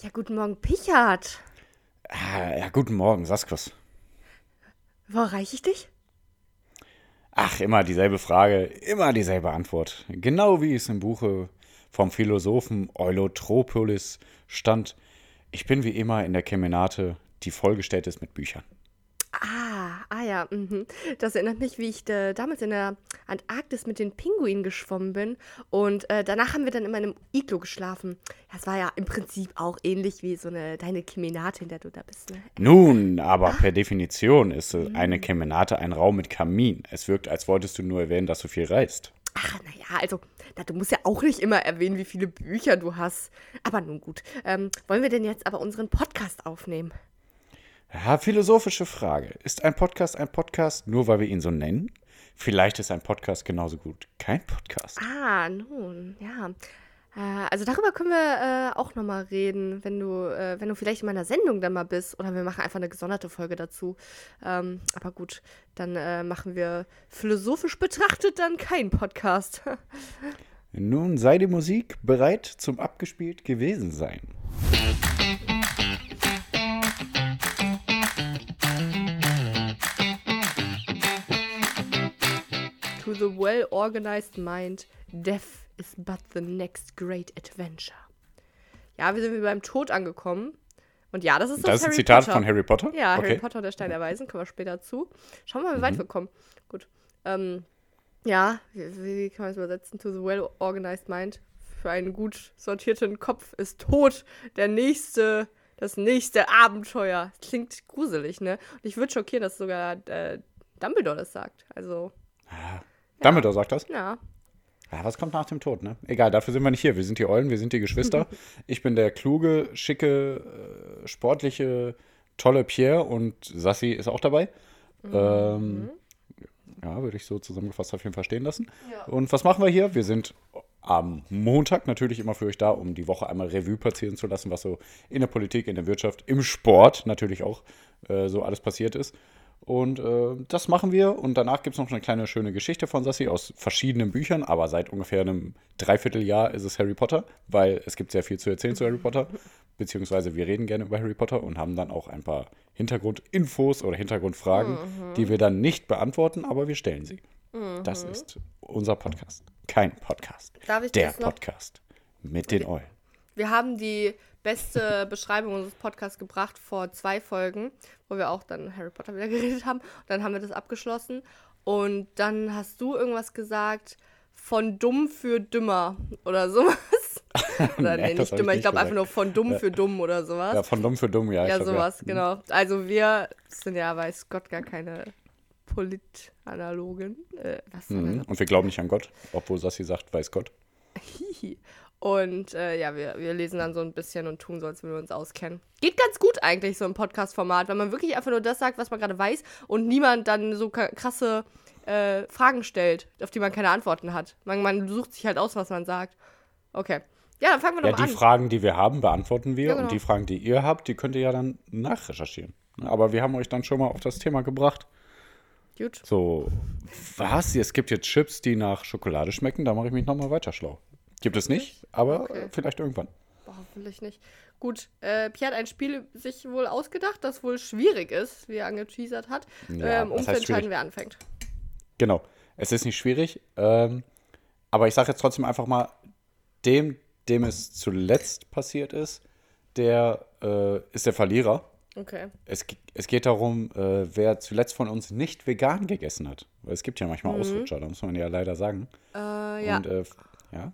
Ja, guten Morgen, Pichard. Ah, ja, guten Morgen, Saskus. Wo erreiche ich dich? Ach, immer dieselbe Frage, immer dieselbe Antwort. Genau wie es im Buche vom Philosophen Eulotropolis stand. Ich bin wie immer in der Kemenate, die vollgestellt ist mit Büchern. Ja, mhm. das erinnert mich, wie ich äh, damals in der Antarktis mit den Pinguinen geschwommen bin. Und äh, danach haben wir dann in meinem Iglo geschlafen. Das war ja im Prinzip auch ähnlich wie so eine deine Kemenate, in der du da bist. Ne? Nun, aber per Definition ist eine Kemenate ein Raum mit Kamin. Es wirkt, als wolltest du nur erwähnen, dass du viel reist. Ach, naja, also, na, du musst ja auch nicht immer erwähnen, wie viele Bücher du hast. Aber nun gut. Ähm, wollen wir denn jetzt aber unseren Podcast aufnehmen? Ja, philosophische Frage. Ist ein Podcast ein Podcast nur, weil wir ihn so nennen? Vielleicht ist ein Podcast genauso gut kein Podcast. Ah, nun, ja. Äh, also darüber können wir äh, auch nochmal reden, wenn du, äh, wenn du vielleicht in meiner Sendung dann mal bist. Oder wir machen einfach eine gesonderte Folge dazu. Ähm, aber gut, dann äh, machen wir philosophisch betrachtet dann keinen Podcast. Nun sei die Musik bereit zum abgespielt gewesen sein. To the well-organized mind, death is but the next great adventure. Ja, wir sind wie beim Tod angekommen. Und ja, das ist Das ist ein Harry Zitat Potter. von Harry Potter? Ja, Harry okay. Potter und der Stein der Weisen, kommen wir später zu. Schauen wir mal, wie Mhm. weit wir kommen. Gut. Ähm, ja, wie, wie kann man es übersetzen? To the well-organized mind. Für einen gut sortierten Kopf ist Tod der nächste, das nächste Abenteuer. Das klingt gruselig, ne? Und ich würde schockieren, dass sogar äh, Dumbledore das sagt. Also, Dumbledore sagt das. ja. Ja, was kommt nach dem Tod, ne? Egal, dafür sind wir nicht hier. Wir sind die Eulen, wir sind die Geschwister. ich bin der kluge, schicke, äh, sportliche, tolle Pierre und Sassi ist auch dabei. Ähm, ja, würde ich so zusammengefasst auf jeden Fall stehen lassen. Ja. Und was machen wir hier? Wir sind am Montag natürlich immer für euch da, um die Woche einmal Revue passieren zu lassen, was so in der Politik, in der Wirtschaft, im Sport natürlich auch äh, so alles passiert ist. Und äh, das machen wir. Und danach gibt es noch eine kleine schöne Geschichte von Sassi aus verschiedenen Büchern. Aber seit ungefähr einem Dreivierteljahr ist es Harry Potter, weil es gibt sehr viel zu erzählen zu Harry Potter. Beziehungsweise wir reden gerne über Harry Potter und haben dann auch ein paar Hintergrundinfos oder Hintergrundfragen, die wir dann nicht beantworten, aber wir stellen sie. Das ist unser Podcast. Kein Podcast. Darf ich Der das noch- Podcast mit den Eulen. Wir haben die beste Beschreibung unseres Podcasts gebracht vor zwei Folgen, wo wir auch dann Harry Potter wieder geredet haben. Und dann haben wir das abgeschlossen. Und dann hast du irgendwas gesagt von dumm für dümmer oder sowas. Oder Nee, nee, nicht ich dümmer, ich glaube einfach nur von dumm für dumm oder sowas. Ja, von dumm für dumm, ja. Ja, glaub, sowas, genau. Also wir sind ja, weiß Gott, gar keine Politanalogen. Äh, Mhm. Und wir glauben nicht an Gott, obwohl Sassi sagt, weiß Gott. Und äh, ja, wir, wir lesen dann so ein bisschen und tun so, als würden wir uns auskennen. Geht ganz gut eigentlich, so ein Podcast-Format, wenn man wirklich einfach nur das sagt, was man gerade weiß und niemand dann so krasse äh, Fragen stellt, auf die man keine Antworten hat. Man, man sucht sich halt aus, was man sagt. Okay. Ja, dann fangen wir Ja, doch die mal an. Fragen, die wir haben, beantworten wir. Ja, genau. Und die Fragen, die ihr habt, die könnt ihr ja dann nachrecherchieren. Aber wir haben euch dann schon mal auf das Thema gebracht. Gut. So, was? Es gibt jetzt Chips, die nach Schokolade schmecken. Da mache ich mich nochmal weiter schlau. Gibt es nicht, aber Okay. vielleicht irgendwann. Boah, hoffentlich nicht. Gut, äh, Pierre hat ein Spiel sich wohl ausgedacht, das wohl schwierig ist, wie er angeteasert hat, Ja, ähm, um zu entscheiden, wer anfängt. Genau. Es ist nicht schwierig. Ähm, aber ich sage jetzt trotzdem einfach mal, dem, dem es zuletzt passiert ist, der äh, ist der Verlierer. Okay. Es, es geht darum, äh, wer zuletzt von uns nicht vegan gegessen hat. Weil es gibt ja manchmal Ausrutscher, da muss man ja leider sagen. Äh, Mhm. ja. Und äh, ja.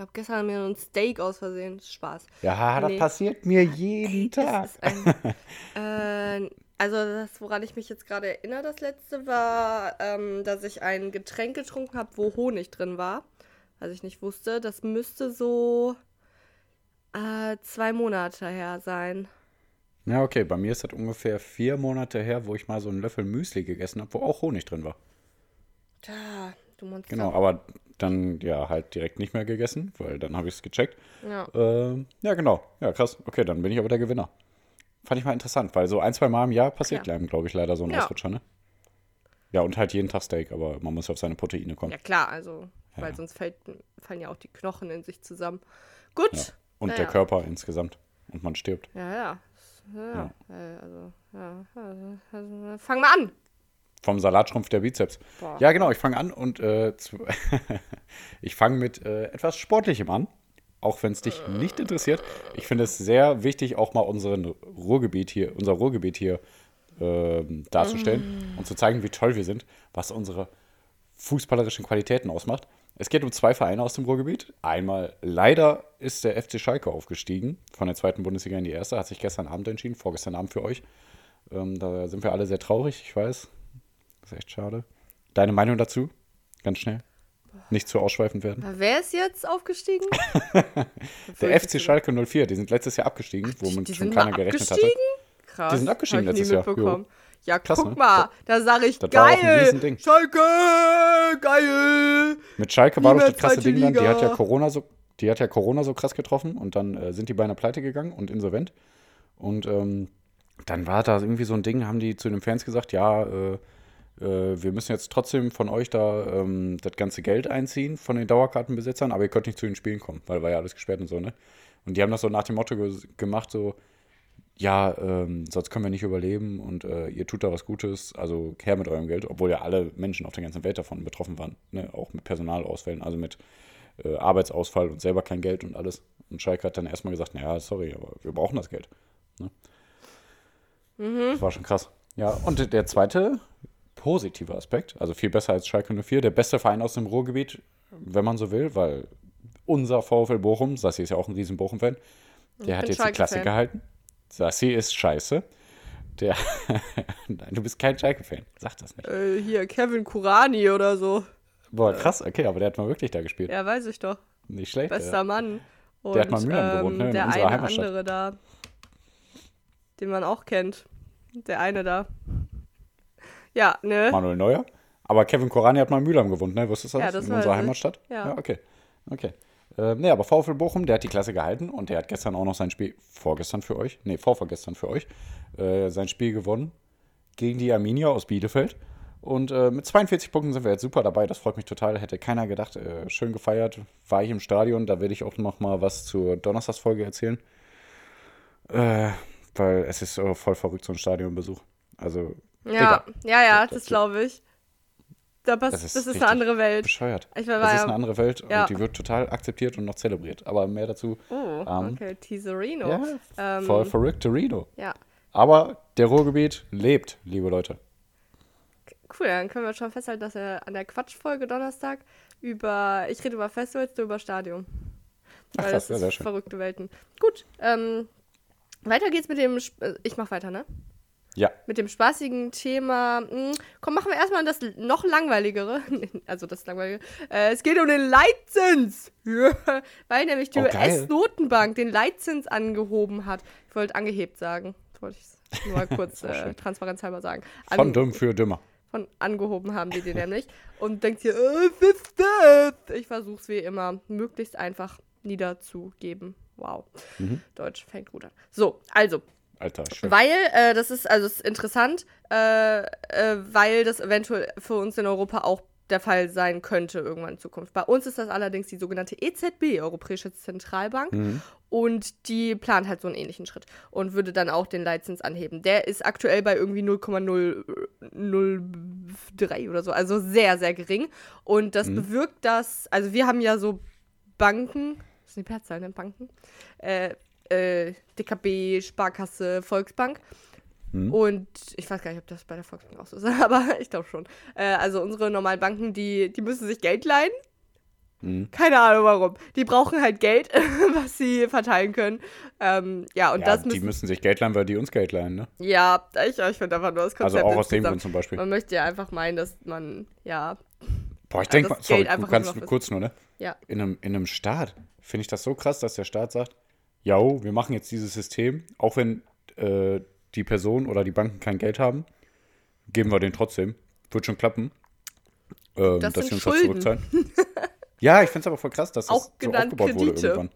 Ich habe gestern mir ein Steak aus Versehen. Spaß. Ja, das Nee. passiert mir jeden Tag. Das ist ein, äh, also das, woran ich mich jetzt gerade erinnere, das letzte war, ähm, dass ich ein Getränk getrunken habe, wo Honig drin war. Was ich nicht wusste. Das müsste so äh, zwei Monate her sein. Ja, okay, bei mir ist das ungefähr vier Monate her, wo ich mal so einen Löffel Müsli gegessen habe, wo auch Honig drin war. Tja, du Monster. Genau, aber dann ja halt direkt nicht mehr gegessen, weil dann habe ich es gecheckt. Ja. Ähm, ja, genau. Ja, krass. Okay, dann bin ich aber der Gewinner. Fand ich mal interessant, weil so ein, zwei Mal im Jahr passiert, Ja. glaube ich, leider so ein Ja. Ausrutscher, ne? Ja, und halt jeden Tag Steak, aber man muss auf seine Proteine kommen. Ja klar, also, weil Ja. sonst fällt, fallen ja auch die Knochen in sich zusammen. Gut. Und der Körper insgesamt. und man stirbt. Ja, ja. Ja, also, ja. Also, also, fang mal an. Vom Salatschrumpf der Bizeps. Boah. Ja, genau, ich fange an und äh, ich fange mit äh, etwas Sportlichem an, auch wenn es dich nicht interessiert. Ich finde es sehr wichtig, auch mal unseren Ruhrgebiet hier, unser Ruhrgebiet hier ähm, darzustellen und zu zeigen, wie toll wir sind, was unsere fußballerischen Qualitäten ausmacht. Es geht um zwei Vereine aus dem Ruhrgebiet. Einmal, leider ist der FC Schalke aufgestiegen, von der zweiten Bundesliga in die erste, hat sich gestern Abend entschieden, vorgestern Abend für euch. Ähm, da sind wir alle sehr traurig, ich weiß. Das ist echt schade. Deine Meinung dazu? Ganz schnell. Nicht zu ausschweifend werden. Wer ist jetzt aufgestiegen? Der FC Schalke 04, die sind letztes Jahr abgestiegen, womit die schon sind keiner gerechnet hatte. abgestiegen? Krass. Die sind abgestiegen letztes Jahr, mitbekommen. Ja, Krass, guck ne? mal, da sage ich das geil. Schalke, geil. Mit Schalke war doch das krasse Ding dann, die hat ja. Corona so, die hat ja Corona so krass getroffen und dann äh, sind die beinahe pleite gegangen und insolvent. Und ähm, dann war da irgendwie so ein Ding, haben die zu den Fans gesagt, ja, äh, wir müssen jetzt trotzdem von euch da ähm, das ganze Geld einziehen von den Dauerkartenbesitzern, aber ihr könnt nicht zu den Spielen kommen, weil war ja alles gesperrt und so, ne? Und die haben das so nach dem Motto ge gemacht, so, ja, ähm, sonst können wir nicht überleben und äh, ihr tut da was Gutes, also her mit eurem Geld, obwohl ja alle Menschen auf der ganzen Welt davon betroffen waren, ne? auch mit Personalausfällen, also mit äh, Arbeitsausfall und selber kein Geld und alles. Und Schalke hat dann erstmal gesagt, naja, sorry, aber wir brauchen das Geld. Ne? Das war schon krass. Ja, und der zweite positive Aspekt, also viel besser als Schalke 04, der beste Verein aus dem Ruhrgebiet, wenn man so will, weil unser VfL Bochum, Sassi ist ja auch ein riesen Bochum-Fan, der hat jetzt die. Klasse gehalten. Sassi ist scheiße. Der Nein, du bist kein Schalke-Fan. Sag das nicht. Äh, hier, Kevin Kurani oder so. Boah, krass, okay, aber der hat mal wirklich da gespielt. Ja, weiß ich doch. Nicht schlecht. Bester Ja. Mann. Und, Der hat mal in Mülheim gewohnt, ne, in Der eine andere da, den man auch kennt. Der eine da. Ja, ne? Manuel Neuer. Aber Kevin Korani hat mal in Mülheim gewohnt, ne? Wusstest du das? Ja, das in unserer. Heimatstadt? Ja. okay. Okay. Äh, nee, aber VfL Bochum, der hat die Klasse gehalten und der hat gestern auch noch sein Spiel, vorgestern für euch, nee, vorvorgestern für euch, äh, sein Spiel gewonnen gegen die Arminia aus Bielefeld. Und äh, mit 42 Punkten sind wir jetzt super dabei. Das freut mich total. Hätte keiner gedacht. Äh, schön gefeiert. War ich im Stadion. Da werde ich auch noch mal was zur Donnerstagsfolge erzählen. Äh, weil es ist äh, voll verrückt, so ein Stadionbesuch. Also, Ja, egal. ja, ja, Das- das glaube ich. Da pass, Das das ist ist, richtig eine andere Welt. bescheuert. Ich war- das war ist ja- eine andere Welt ja. und die wird total akzeptiert und noch zelebriert. Aber mehr dazu. Oh, Ähm, okay, Teaserino. Ja, ähm, voll ja, Aber der Ruhrgebiet lebt, liebe Leute. cool. Dann können wir schon festhalten, dass wir an der Quatschfolge Donnerstag über, ich rede über Festivals, du über Stadion. Ach, Weil das ja, ist sehr schön. verrückte Welten. Gut, ähm, weiter geht's mit dem, Sp- äh, ich mach weiter, ne? Ja, Mit dem spaßigen Thema. Hm, komm, machen wir erstmal das noch langweiligere. Also das langweilige. Äh, es geht um den Leitzins. Weil nämlich die Oh. US-Notenbank den Leitzins angehoben hat. Ich wollte angehebt sagen. Das wollte ich nur mal kurz äh, transparenzhalber sagen. von An- dumm für dümmer. von angehoben haben die den nämlich. Und denkt hier, äh, was ist das? Ich versuche es wie immer, möglichst einfach niederzugeben. Wow. Mhm. Deutsch fängt gut an. So, also, Alter, schwör. weil, äh, das ist, also es ist interessant, äh, äh, weil das eventuell für uns in Europa auch der Fall sein könnte irgendwann in Zukunft. Bei uns ist das allerdings die sogenannte EZB, Europäische Zentralbank, Mhm. und die plant halt so einen ähnlichen Schritt und würde dann auch den Leitzins anheben. Der ist aktuell bei irgendwie 0,003 oder so, also sehr, sehr gering. Und das bewirkt, dass, also wir haben ja so Banken, das sind die Mehrzahl, ne? Banken, äh, äh, DKB, Sparkasse, Volksbank. Und ich weiß gar nicht, ob das bei der Volksbank auch so ist, aber ich glaube schon. Äh, also unsere normalen Banken, die, die müssen sich Geld leihen. Mhm. Keine Ahnung warum. Die brauchen halt Geld, was sie verteilen können. Ähm, ja, und Ja, das die müssen. müssen sich Geld leihen, weil die uns Geld leihen, ne? Ja, ich, ich finde einfach nur das Also Konzept auch aus dem Grund zum Beispiel. Man möchte ja einfach meinen, dass man, ja, Boah, ich denke mal, sorry, Geld du kannst noch kurz nur, ne? ja. In einem, in einem Staat finde ich das so krass, dass der Staat sagt, ja, wir machen jetzt dieses System, auch wenn äh, die Person oder die Banken kein Geld haben, geben wir den trotzdem. Wird schon klappen. Ähm, Das dass sind sie uns Schulden. das zurückzahlen. ja, ich finde es aber voll krass, dass das Auch so genannt aufgebaut wurde Kredite. irgendwann.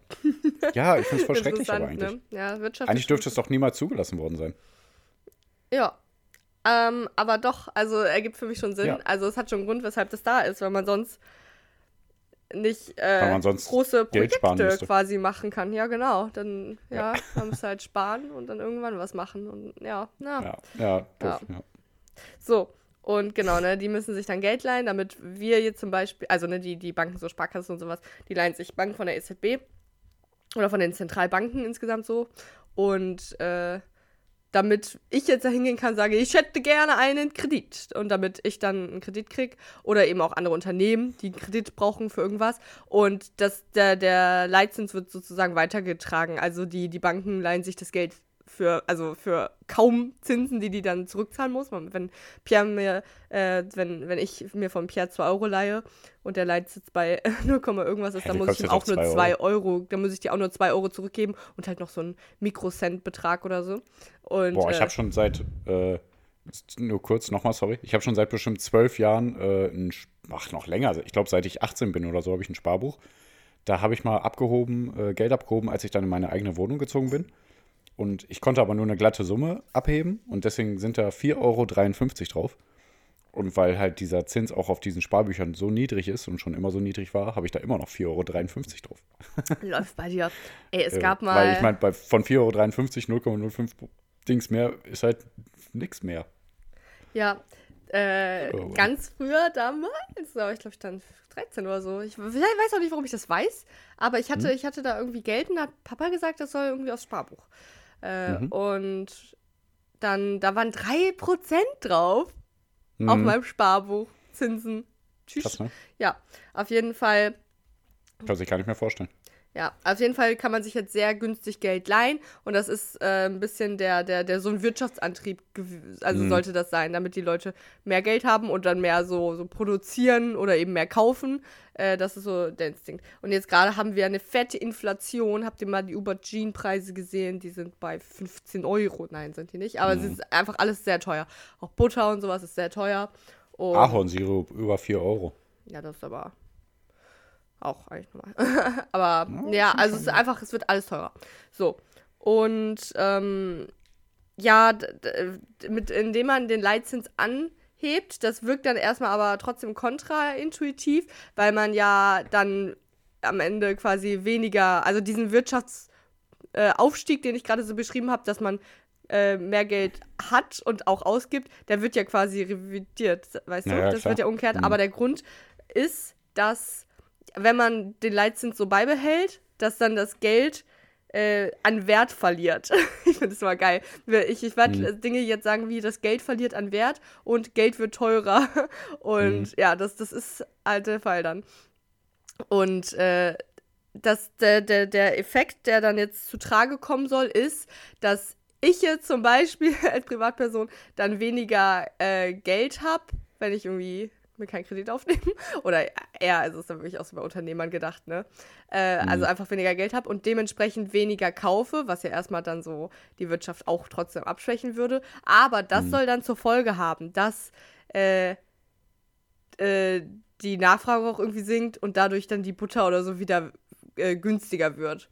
Ja, ich finde es voll schrecklich aber Interessant, eigentlich. Ne? Ja, Eigentlich dürfte es doch niemals zugelassen worden sein. Ja. Ähm, aber doch, also ergibt für mich schon Sinn. Ja. Also es hat schon einen Grund, weshalb das da ist, weil man sonst nicht äh, große Projekte quasi machen kann. Ja, genau. Dann, ja, man muss halt sparen und dann irgendwann was machen. Und ja, na. Ja, ja, doof, ja. So. Und genau, ne, die müssen sich dann Geld leihen, damit wir jetzt zum Beispiel, also ne, die, die Banken, so Sparkassen und sowas, die leihen sich Banken von der EZB oder von den Zentralbanken insgesamt so. Und äh, damit ich jetzt da hingehen kann, sage, ich hätte gerne einen Kredit. Und damit ich dann einen Kredit kriege. Oder eben auch andere Unternehmen, die einen Kredit brauchen für irgendwas. Und das, der, der Leitzins wird sozusagen weitergetragen. Also die, die Banken leihen sich das Geld für, also für kaum Zinsen, die die dann zurückzahlen muss. Wenn Pierre mir, äh, wenn, wenn ich mir von Pierre 2 Euro leihe und der Leitzins bei 0, irgendwas ist, dann muss ich ihm auch nur 2 2 Euro. dann muss ich dir auch nur 2 Euro zurückgeben und halt noch so einen Mikrocent-Betrag oder so. Und, Boah, ich äh, habe schon seit, äh, nur kurz nochmal, sorry, ich habe schon seit bestimmt zwölf Jahren äh, ein, ach, noch länger, ich glaube, seit ich 18 bin oder so, habe ich ein Sparbuch. Da habe ich mal abgehoben, äh, Geld abgehoben, als ich dann in meine eigene Wohnung gezogen bin. Und ich konnte aber nur eine glatte Summe abheben und deswegen sind da 4,53 Euro drauf. Und weil halt dieser Zins auch auf diesen Sparbüchern so niedrig ist und schon immer so niedrig war, habe ich da immer noch 4,53 Euro drauf. läuft bei dir. Ey, es Äh, gab mal. Weil ich meine, von 4,53 Euro 0,05 Dings mehr ist halt nix mehr. Ja, äh, Oh. ganz früher damals, aber ich glaube, ich dann 13 oder so. Ich, weiß auch nicht, warum ich das weiß, aber ich Hm? hatte, ich hatte da irgendwie Geld und hat Papa gesagt, das soll irgendwie aufs Sparbuch. Äh, Mhm. Und dann, da waren 3% drauf auf Mhm. meinem Sparbuch. Zinsen. Tschüss. Krass, ne? Ja, auf jeden Fall Kann sich gar nicht mehr vorstellen. Ja, auf jeden Fall kann man sich jetzt sehr günstig Geld leihen und das ist äh, ein bisschen der, der, der so ein Wirtschaftsantrieb, also Mhm. sollte das sein, damit die Leute mehr Geld haben und dann mehr so, so produzieren oder eben mehr kaufen. Äh, das ist so der Instinkt. Und jetzt gerade haben wir eine fette Inflation. Habt ihr mal die Aubergine-Preise gesehen? Die sind bei 15 Euro. Nein, sind die nicht. Aber es ist einfach alles sehr teuer. Auch Butter und sowas ist sehr teuer. Und Ahornsirup über 4 Euro. ja, das ist aber auch eigentlich normal. aber ja, also es ist einfach, es wird alles teurer. So. Und ähm, ja, mit, indem man den Leitzins anhebt, das wirkt dann erstmal aber trotzdem kontraintuitiv, weil man ja dann am Ende quasi weniger, also diesen Wirtschaftsaufstieg, äh, den ich gerade so beschrieben habe, dass man äh, mehr Geld hat und auch ausgibt, der wird ja quasi revidiert, weißt du? Ja, ja, das klar. wird ja umgekehrt. Mhm. Aber der Grund ist, dass wenn man den Leitzins so beibehält, dass dann das Geld äh, an Wert verliert. ich finde das mal geil. Ich, ich werde Mhm. Dinge jetzt sagen, wie das Geld verliert an Wert und Geld wird teurer. Und Mhm. ja, das, das ist halt der Fall dann. Und äh, das, der, der, der Effekt, der dann jetzt zu Trage kommen soll, ist, dass ich jetzt zum Beispiel als Privatperson dann weniger äh, Geld habe, wenn ich irgendwie mir keinen Kredit aufnehme. Oder eher, also ist dann wirklich auch so bei Unternehmern gedacht, ne? Äh, Also einfach weniger Geld habe und dementsprechend weniger kaufe, was ja erstmal dann so die Wirtschaft auch trotzdem abschwächen würde. Aber das soll dann zur Folge haben, dass äh, äh, die Nachfrage auch irgendwie sinkt und dadurch dann die Butter oder so wieder äh, günstiger wird.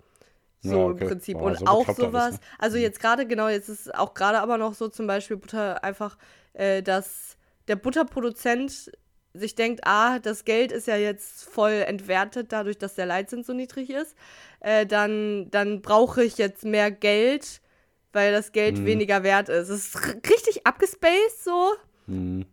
So Ja, okay. im Prinzip. Boah, und so auch bekloppt alles, sowas, ne? also jetzt gerade genau, jetzt ist auch gerade aber noch so zum Beispiel Butter einfach, äh, dass der Butterproduzent sich denkt, ah, das Geld ist ja jetzt voll entwertet, dadurch, dass der Leitzins so niedrig ist, äh, dann, dann brauche ich jetzt mehr Geld, weil das Geld Mhm. weniger wert ist. Es ist richtig abgespaced so. Mhm.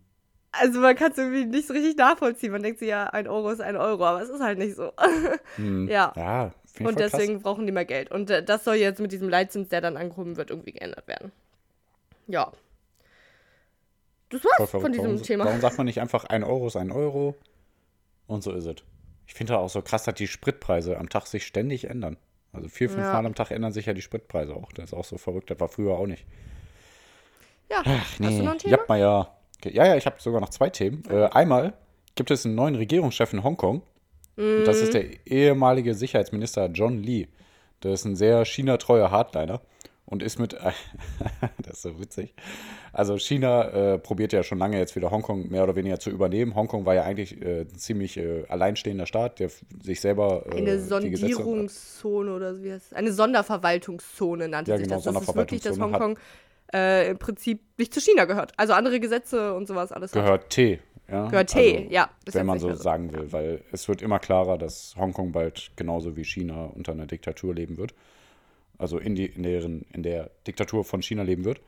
Also man kann es irgendwie nicht so richtig nachvollziehen. Man denkt sich ja, ein Euro ist ein Euro, aber es ist halt nicht so. Mhm. Ja. Ja, Und deswegen brauchen die mehr Geld. Und äh, das soll jetzt mit diesem Leitzins, der dann angehoben wird, irgendwie geändert werden. Ja. Das war's von diesem warum, Thema. Warum sagt man nicht einfach, ein Euro ist ein Euro? Und so ist es. Ich finde auch so krass, dass die Spritpreise am Tag sich ständig ändern. Also vier, fünf Ja. Mal am Tag ändern sich ja die Spritpreise auch. Das ist auch so verrückt. Das war früher auch nicht. Ja. Ach nee, Hast du noch ein Thema? Ja, ja. Okay. Ja, ja, ich habe sogar noch zwei Themen. Äh, einmal gibt es einen neuen Regierungschef in Hongkong. Und das Mhm. ist der ehemalige Sicherheitsminister John Lee. Der ist ein sehr China-treuer Hardliner und ist mit. das ist so witzig. Also, China äh, probiert ja schon lange jetzt wieder Hongkong mehr oder weniger zu übernehmen. Hongkong war ja eigentlich äh, ein ziemlich äh, alleinstehender Staat, der sich selber. Äh, Eine Sondierungszone oder so wie heißt es? Eine Sonderverwaltungszone nannte Ja, sich genau, das. Das ist wirklich, dass Hongkong äh, im Prinzip nicht zu China gehört. Also andere Gesetze und sowas alles hat. gehört T. Ja, Gehört also, ja. ist wenn man so sagen will, weil es wird immer klarer, dass Hongkong bald genauso wie China unter einer Diktatur leben wird. Also in, die, in, deren, in der Diktatur von China leben wird.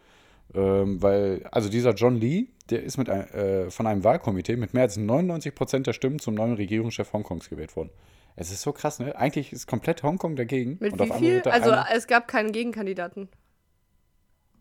Ähm, weil, also dieser John Lee, der ist mit ein, äh, von einem Wahlkomitee mit mehr als 99 Prozent der Stimmen zum neuen Regierungschef Hongkongs gewählt worden. Es ist so krass, ne? Eigentlich ist komplett Hongkong dagegen. Mit und wie viel? Also es gab keinen Gegenkandidaten.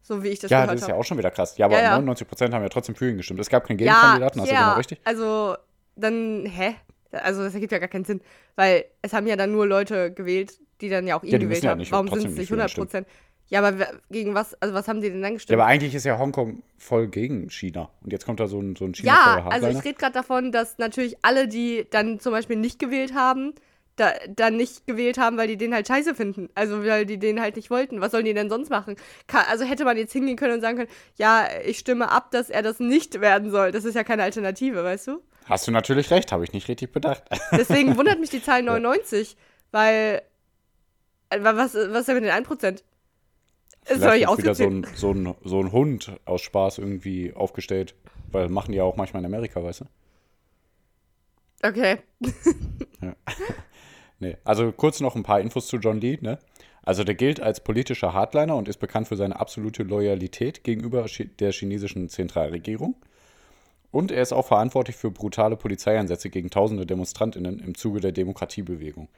So wie ich das ja, gehört das ist ja habe. auch schon wieder krass. Ja, aber Ja, ja. 99 Prozent haben ja trotzdem für ihn gestimmt. Es gab keinen Gegenkandidaten, hast du genau richtig? Also, dann, hä? Also, das ergibt ja gar keinen Sinn. Weil es haben ja dann nur Leute gewählt, die dann ja auch ihn Ja, gewählt ja haben. nicht- Warum sind es nicht nicht für ihn 100 Prozent? Ja, aber gegen was, also was haben die denn dann Ja, gestimmt? aber eigentlich ist ja Hongkong voll gegen China. Und jetzt kommt da so ein, so ein china Ja, also ich rede gerade davon, dass natürlich alle, die dann zum Beispiel nicht gewählt haben, da, dann nicht gewählt haben, weil die den halt scheiße finden. Also weil die den halt nicht wollten. Was sollen die denn sonst machen? Ka also hätte man jetzt hingehen können und sagen können, ja, ich stimme ab, dass er das nicht werden soll. Das ist ja keine Alternative, weißt du? Hast du natürlich recht, habe ich nicht richtig bedacht. Deswegen wundert mich die Zahl 99, weil was, was ist denn mit den 1%? Ist wird wieder so ausgezählt. ein, so, ein, so ein Hund aus Spaß irgendwie aufgestellt. Weil machen die ja auch manchmal in Amerika, weißt du? Okay. Nee. Also kurz noch ein paar Infos zu John Lee, ne? Also der gilt als politischer Hardliner und ist bekannt für seine absolute Loyalität gegenüber der chinesischen Zentralregierung. Und er ist auch verantwortlich für brutale Polizeieinsätze gegen tausende DemonstrantInnen im Zuge der Demokratiebewegung.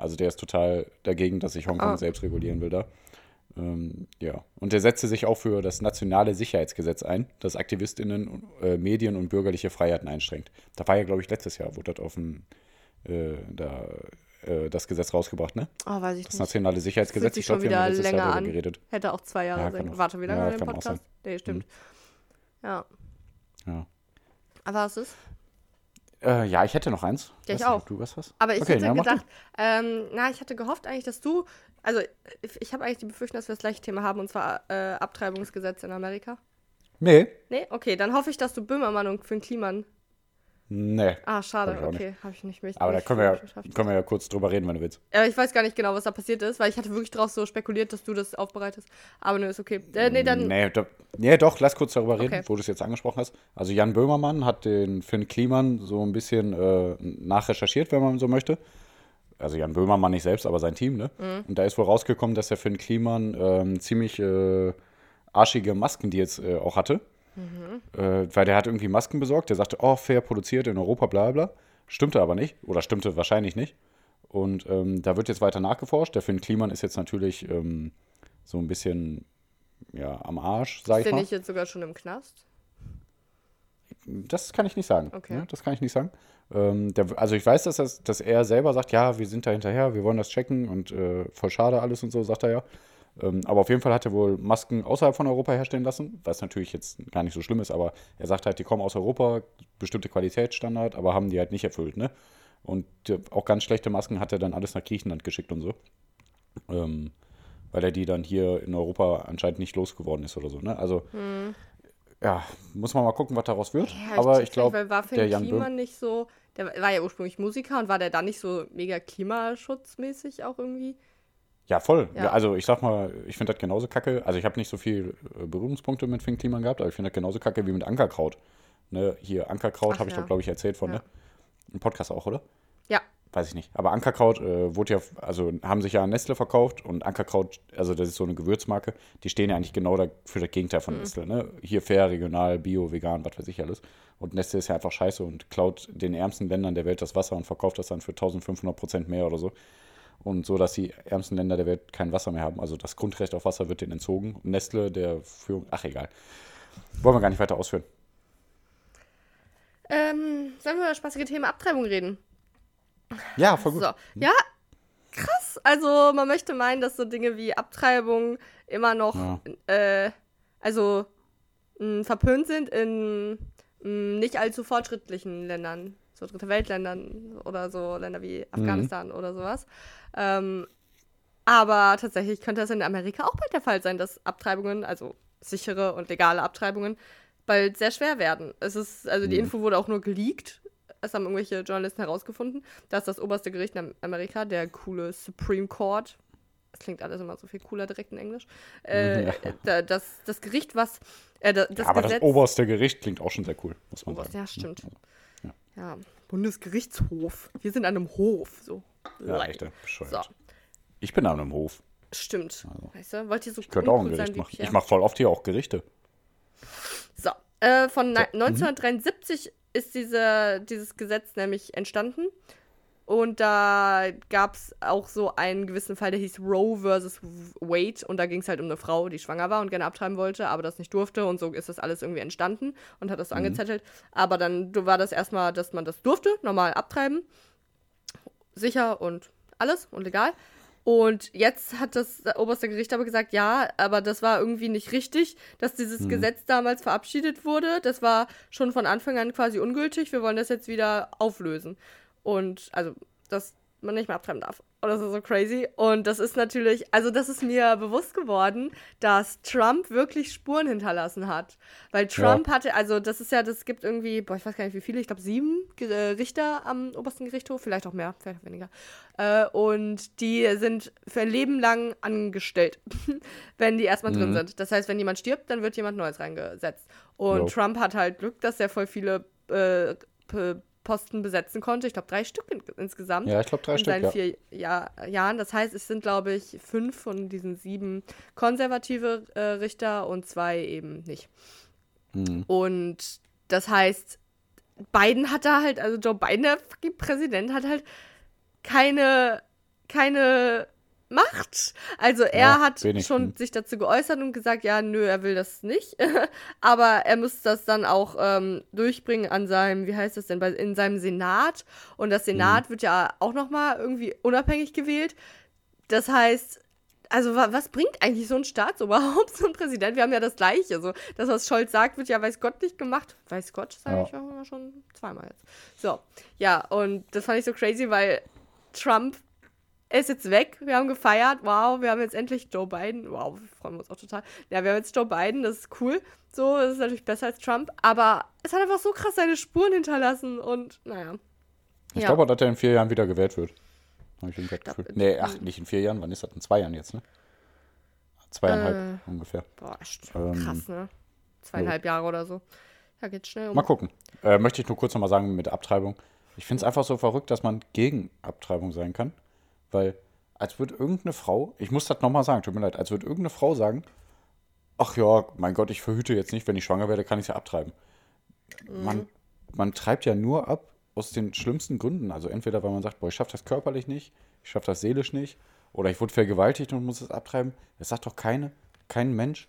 Also der ist total dagegen, dass sich Hongkong Ah. selbst regulieren will da. Ähm, ja. Und er setzte sich auch für das nationale Sicherheitsgesetz ein, das AktivistInnen, äh, Medien und bürgerliche Freiheiten einschränkt. Da war ja, glaube ich, letztes Jahr, wurde das auf dem, äh, da, äh, das Gesetz rausgebracht, ne? Oh, weiß ich Das nicht. nationale Fühlt Sicherheitsgesetz. sich Ich glaube, schon wir haben wieder Jahr länger darüber an. geredet. Hätte auch zwei Jahre Ja, sein. Warte, wie lange ja, war der Podcast? Nee, stimmt. Ja. Ja. Aber was ist? Äh, ja, ich hätte noch eins. Ja, ich Weiß nicht, auch. ob Du was hast? Aber ich Okay, hätte ja, gedacht, ähm, na, ich hatte gehofft eigentlich, dass du, also ich, ich habe eigentlich die Befürchtung, dass wir das gleiche Thema haben, und zwar äh, Abtreibungsgesetz in Amerika. Nee. Nee, okay, dann hoffe ich, dass du Böhmermann und Finn Kliman. Nee. Ah, schade, Hab okay, habe ich nicht mehr. Aber da nicht können wir, ja, können wir ja kurz drüber reden, wenn du willst. Aber ich weiß gar nicht genau, was da passiert ist, weil ich hatte wirklich drauf so spekuliert, dass du das aufbereitest. Aber nö, ist okay. Äh, nee, dann. Nee, do, nee, doch, lass kurz darüber reden, Okay. wo du es jetzt angesprochen hast. Also Jan Böhmermann hat den Finn Kliman so ein bisschen äh, nachrecherchiert, wenn man so möchte. Also Jan Böhmermann nicht selbst, aber sein Team, ne? Mhm. Und da ist wohl rausgekommen, dass der Finn Kliman ähm, ziemlich äh, arschige Maskendeals äh, auch hatte. Mhm. Äh, weil der hat irgendwie Masken besorgt. Der sagte, oh, fair produziert in Europa, bla bla. Stimmte aber nicht. Oder stimmte wahrscheinlich nicht. Und ähm, da wird jetzt weiter nachgeforscht. Der Finn Kliman ist jetzt natürlich ähm, so ein bisschen ja, am Arsch, sag Ist ich der mal. nicht jetzt sogar schon im Knast? Das kann ich nicht sagen. Okay. Ne? Das kann ich nicht sagen. Ähm, der, also ich weiß, dass, das, dass er selber sagt, ja, wir sind da hinterher, wir wollen das checken und äh, voll schade alles und so, sagt er ja. Ähm, aber auf jeden Fall hat er wohl Masken außerhalb von Europa herstellen lassen, was natürlich jetzt gar nicht so schlimm ist, aber er sagt halt, die kommen aus Europa, bestimmte Qualitätsstandard, aber haben die halt nicht erfüllt, ne? Und äh, auch ganz schlechte Masken hat er dann alles nach Griechenland geschickt und so. Ähm, weil er die dann hier in Europa anscheinend nicht losgeworden ist oder so, ne? Also, ja, muss man mal gucken, was daraus wird. Hm. Ja, aber ich glaube, der Jan Kliman Böhm, nicht so. Der war ja ursprünglich Musiker und war der da nicht so mega klimaschutzmäßig auch irgendwie? Ja voll. Ja. Also ich sag mal, ich finde das genauso kacke. Also ich habe nicht so viel äh, Berührungspunkte mit Finn Kliman gehabt, aber ich finde das genauso kacke wie mit Ankerkraut. Ne, hier Ankerkraut habe ich ja. doch, glaube ich, erzählt von, Ja. ne? Im Podcast auch, oder? Ja. Weiß ich nicht. Aber Ankerkraut äh, wurde ja, also haben sich ja an Nestle verkauft und Ankerkraut, also das ist so eine Gewürzmarke, die stehen ja eigentlich genau da für das Gegenteil Mhm. von Nestle. Ne? Hier fair, regional, bio, vegan, was weiß ich alles. Und Nestle ist ja einfach scheiße und klaut den ärmsten Ländern der Welt das Wasser und verkauft das dann für 1500 Prozent mehr oder so. Und so, dass die ärmsten Länder der Welt kein Wasser mehr haben. Also das Grundrecht auf Wasser wird denen entzogen. Und Nestle, der Führung, ach egal. Wollen wir gar nicht weiter ausführen. Ähm, sollen wir über das spaßige Thema Abtreibung reden? Ja, voll gut. So. Ja, krass. Also man möchte meinen, dass so Dinge wie Abtreibung immer noch, Ja. äh, also mh, verpönt sind in mh, nicht allzu fortschrittlichen Ländern, so dritte Weltländern oder so Länder wie Afghanistan oder sowas. Ähm, aber tatsächlich könnte das in Amerika auch bald der Fall sein, dass Abtreibungen, also sichere und legale Abtreibungen, bald sehr schwer werden. Es ist, also die Info wurde auch nur geleakt. Es haben irgendwelche Journalisten herausgefunden, dass das oberste Gericht in Amerika, der coole Supreme Court, klingt alles immer so viel cooler direkt in Englisch. Äh, ja. das, das Gericht, was. Äh, das ja, aber Gesetz, das oberste Gericht klingt auch schon sehr cool, muss man Oberst, sagen. Ja, stimmt. Ja. Bundesgerichtshof. Wir sind an einem Hof. So. Ja, echt, bescheuert. So. Ich bin an einem Hof. Stimmt. Also, weißt du, wollt ihr so Ich könnte auch ein Gericht machen. Ich mache voll oft hier auch Gerichte. So. Äh, von so. 1973 mhm. ist diese, dieses Gesetz nämlich entstanden. Und da gab es auch so einen gewissen Fall, der hieß Roe versus Wade. Und da ging es halt um eine Frau, die schwanger war und gerne abtreiben wollte, aber das nicht durfte. Und so ist das alles irgendwie entstanden und hat das so mhm. angezettelt. Aber dann war das erstmal, dass man das durfte, normal abtreiben. Sicher und alles und legal. Und jetzt hat das oberste Gericht aber gesagt, ja, aber das war irgendwie nicht richtig, dass dieses mhm. Gesetz damals verabschiedet wurde. Das war schon von Anfang an quasi ungültig. Wir wollen das jetzt wieder auflösen. Und also, dass man nicht mehr abtreiben darf. Und das ist so crazy. Und das ist natürlich, also das ist mir bewusst geworden, dass Trump wirklich Spuren hinterlassen hat. Weil Trump ja. hatte, also das ist ja, das gibt irgendwie, boah, ich weiß gar nicht wie viele, ich glaube sieben Richter am obersten Gerichtshof, vielleicht auch mehr, vielleicht auch weniger. Äh, und die sind für ein Leben lang angestellt, wenn die erstmal mhm. drin sind. Das heißt, wenn jemand stirbt, dann wird jemand Neues reingesetzt. Und ja. Trump hat halt Glück, dass er voll viele äh, Posten besetzen konnte. Ich glaube, drei Stück in, insgesamt. Ja, ich glaube, drei in Stück. In seinen vier Jahr, Jahren. Das heißt, es sind, glaube ich, fünf von diesen sieben konservative äh, Richter und zwei eben nicht. Mhm. Und das heißt, Biden hat da halt, also Joe Biden, der Präsident, hat halt keine, keine macht. Also er ja, hat schon sich dazu geäußert und gesagt, ja, nö, er will das nicht. Aber er muss das dann auch ähm, durchbringen an seinem, wie heißt das denn, bei, in seinem Senat. Und das Senat mhm. wird ja auch nochmal irgendwie unabhängig gewählt. Das heißt, also was bringt eigentlich so ein Staatsoberhaupt, so ein Präsident? Wir haben ja das Gleiche. So, das, was Scholz sagt, wird ja weiß Gott nicht gemacht. Weiß Gott, sage ja. ich auch schon zweimal jetzt. So, ja, und das fand ich so crazy, weil Trump er ist jetzt weg. Wir haben gefeiert. Wow, wir haben jetzt endlich Joe Biden. Wow, wir freuen uns auch total. Ja, wir haben jetzt Joe Biden. Das ist cool. So, das ist natürlich besser als Trump. Aber es hat einfach so krass seine Spuren hinterlassen. Und naja. Ich ja. glaube, dass er in vier Jahren wieder gewählt wird. Habe ich irgendwie Gefühl. Nee, ach, nicht in vier Jahren. Wann ist das? In zwei Jahren jetzt, ne? Zweieinhalb äh, ungefähr. Boah, ähm, krass, ne? Zweieinhalb ja. Jahre oder so. Ja, geht schnell um. Mal gucken. Äh, möchte ich nur kurz nochmal sagen mit Abtreibung. Ich finde es einfach so verrückt, dass man gegen Abtreibung sein kann. Weil, als würde irgendeine Frau, ich muss das nochmal sagen, tut mir leid, als würde irgendeine Frau sagen, ach ja, mein Gott, ich verhüte jetzt nicht, wenn ich schwanger werde, kann ich es ja abtreiben. Mhm. Man, man treibt ja nur ab aus den schlimmsten Gründen. Also entweder, weil man sagt, boah, ich schaffe das körperlich nicht, ich schaffe das seelisch nicht, oder ich wurde vergewaltigt und muss es abtreiben. Das sagt doch keine, kein Mensch,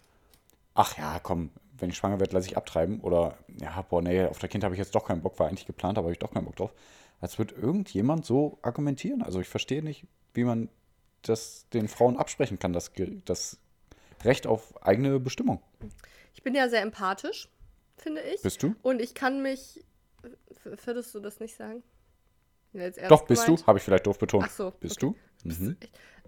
ach ja, komm, wenn ich schwanger werde, lasse ich abtreiben. Oder, ja, boah, nee, auf das Kind habe ich jetzt doch keinen Bock, war eigentlich geplant, aber habe ich doch keinen Bock drauf als würde irgendjemand so argumentieren. Also ich verstehe nicht, wie man das den Frauen absprechen kann, das, das Recht auf eigene Bestimmung. Ich bin ja sehr empathisch, finde ich. Bist du? Und ich kann mich. Würdest du das nicht sagen? Doch, bist gemeint? du? Habe ich vielleicht doof betont. Ach so. Bist okay. du? Mhm.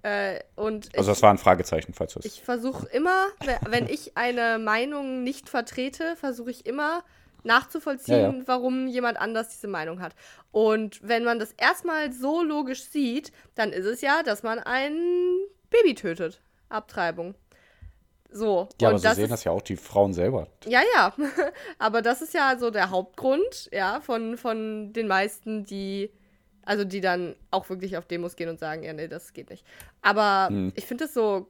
Äh, und also, das war ein Fragezeichen, falls du es. Ich versuche immer, wenn ich eine Meinung nicht vertrete, versuche ich immer, nachzuvollziehen, ja, ja. warum jemand anders diese Meinung hat. Und wenn man das erstmal so logisch sieht, dann ist es ja, dass man ein Baby tötet. Abtreibung. So. Ja, und aber so sehen ist, das ja auch die Frauen selber. Ja, ja. aber das ist ja so der Hauptgrund, ja, von, von den meisten, die, also die dann auch wirklich auf Demos gehen und sagen, ja, nee, das geht nicht. Aber hm. ich finde das so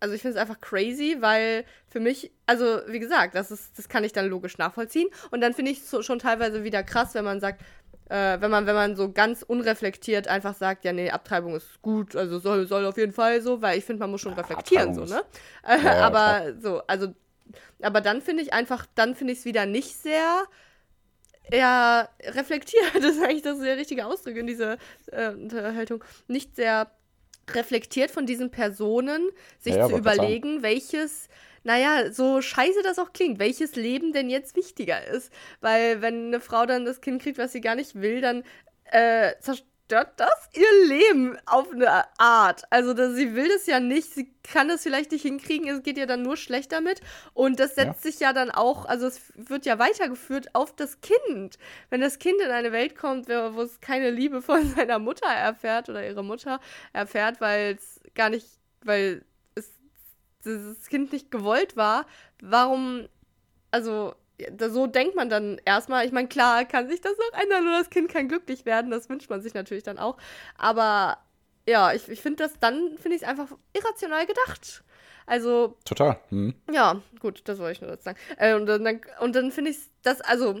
also ich finde es einfach crazy, weil für mich, also wie gesagt, das ist, das kann ich dann logisch nachvollziehen. Und dann finde ich es so, schon teilweise wieder krass, wenn man sagt, äh, wenn man, wenn man so ganz unreflektiert einfach sagt, ja, nee, Abtreibung ist gut, also soll, soll auf jeden Fall so, weil ich finde, man muss schon reflektieren, so, ne? Ja, ja, aber klar. so, also, aber dann finde ich einfach, dann finde ich es wieder nicht sehr ja, reflektiert, das ist eigentlich das der richtige Ausdruck in dieser äh, Unterhaltung, nicht sehr reflektiert von diesen Personen, sich ja, zu überlegen, welches, naja, so scheiße das auch klingt, welches Leben denn jetzt wichtiger ist. Weil wenn eine Frau dann das Kind kriegt, was sie gar nicht will, dann äh, zerstört das ihr Leben auf eine Art. Also das, sie will das ja nicht, sie kann das vielleicht nicht hinkriegen, es geht ihr dann nur schlecht damit. Und das setzt ja. sich ja dann auch, also es wird ja weitergeführt auf das Kind. Wenn das Kind in eine Welt kommt, wo es keine Liebe von seiner Mutter erfährt oder ihre Mutter erfährt, weil es gar nicht weil es, dieses Kind nicht gewollt war, warum, also so denkt man dann erstmal. Ich meine, klar kann sich das noch ändern und das Kind kann glücklich werden, das wünscht man sich natürlich dann auch. Aber ja, ich, ich finde das dann, finde ich es einfach irrational gedacht. Also. Total. Hm. Ja, gut, das wollte ich nur dazu sagen. Äh, und dann, und dann finde ich das, also,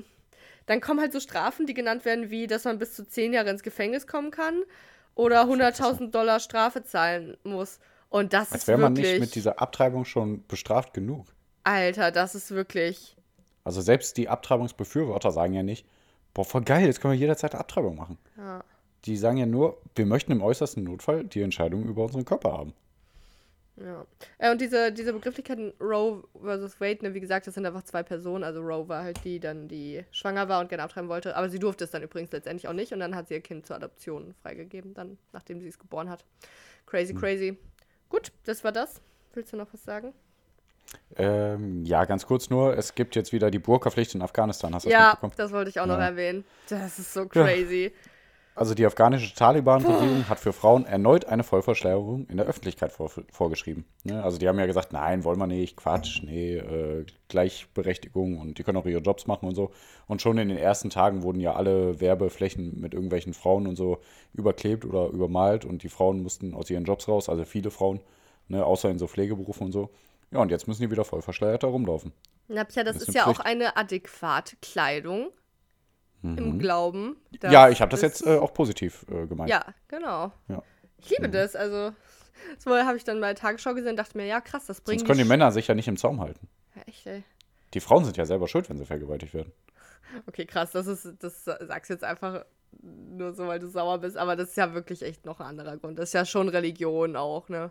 dann kommen halt so Strafen, die genannt werden, wie, dass man bis zu zehn Jahre ins Gefängnis kommen kann oder 100.000 Dollar Strafe zahlen muss. Und das Als ist wäre man nicht mit dieser Abtreibung schon bestraft genug. Alter, das ist wirklich. Also selbst die Abtreibungsbefürworter sagen ja nicht, boah, voll geil, jetzt können wir jederzeit Abtreibung machen. Ja. Die sagen ja nur, wir möchten im äußersten Notfall die Entscheidung über unseren Körper haben. Ja. Äh, und diese, diese Begrifflichkeiten Roe versus Wade, ne, wie gesagt, das sind einfach zwei Personen. Also Roe war halt die, dann die schwanger war und gerne abtreiben wollte. Aber sie durfte es dann übrigens letztendlich auch nicht. Und dann hat sie ihr Kind zur Adoption freigegeben, dann, nachdem sie es geboren hat. Crazy, crazy. Gut, das war das. Willst du noch was sagen? Ähm, ja, ganz kurz nur, es gibt jetzt wieder die Burka-Pflicht in Afghanistan. Hast du das Ja, mitbekommen? das wollte ich auch noch Ja. erwähnen. Das ist so crazy. Also die afghanische Taliban-Regierung hat für Frauen erneut eine Vollverschleierung in der Öffentlichkeit vor, vorgeschrieben. Ne? Also die haben ja gesagt, nein, wollen wir nicht, Quatsch, nee, äh, Gleichberechtigung und die können auch ihre Jobs machen und so. Und schon in den ersten Tagen wurden ja alle Werbeflächen mit irgendwelchen Frauen und so überklebt oder übermalt und die Frauen mussten aus ihren Jobs raus, also viele Frauen, ne? außer in so Pflegeberufen und so. Ja, und jetzt müssen die wieder voll verschleiert da rumlaufen. Napja, das Das ist ja eine auch eine adäquate Kleidung im Glauben. Mhm. ja, ich habe das jetzt äh, auch positiv äh, gemeint. Ja, genau. Ja. Ich liebe das. Also, so habe ich dann bei Tagesschau gesehen und dachte mir, ja, krass, das bringt Sonst können die Sch- Männer sich ja nicht im Zaum halten. Ja, echt, ey. Die Frauen sind ja selber schuld, wenn sie vergewaltigt werden. Okay, krass, das ist, das sagst du jetzt einfach nur so, weil du sauer bist, aber das ist ja wirklich echt noch ein anderer Grund. Das ist ja schon Religion auch, ne?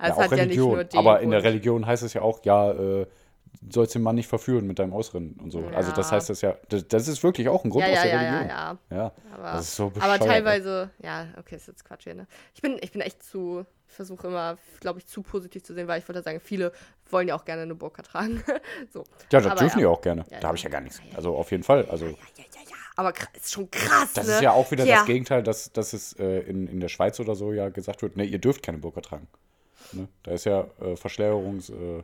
Also ja, auch ja Religion. den aber in der Grund. Religion heißt es ja auch, ja, äh, sollst den Mann nicht verführen mit deinem Äußeren und so. Also das Ja. heißt das ja, das, das ist wirklich auch ein Grund Ja, aus ja, der ja, ja, Religion. ja. Ja, Aber, das ist so aber bescheuert. ey. teilweise, ja, okay, ist jetzt Quatsch hier, ne? Ich bin, ich bin echt zu, ich versuche immer, glaube ich, zu positiv zu sehen, weil ich würde sagen, viele wollen ja auch gerne eine Burka tragen. so. Ja, das aber dürfen ja. die auch gerne. Ja, da ja. habe ich ja gar nichts. Also auf jeden Fall. Also Ja, ja, ja, ja. Aber ist schon krass, das ne? ist ja auch wieder ja. das Gegenteil, dass, dass es äh, in, in der Schweiz oder so ja gesagt wird, ne, ihr dürft keine Burka tragen. Ne? Da ist ja äh, Verschleierungs... Äh, äh,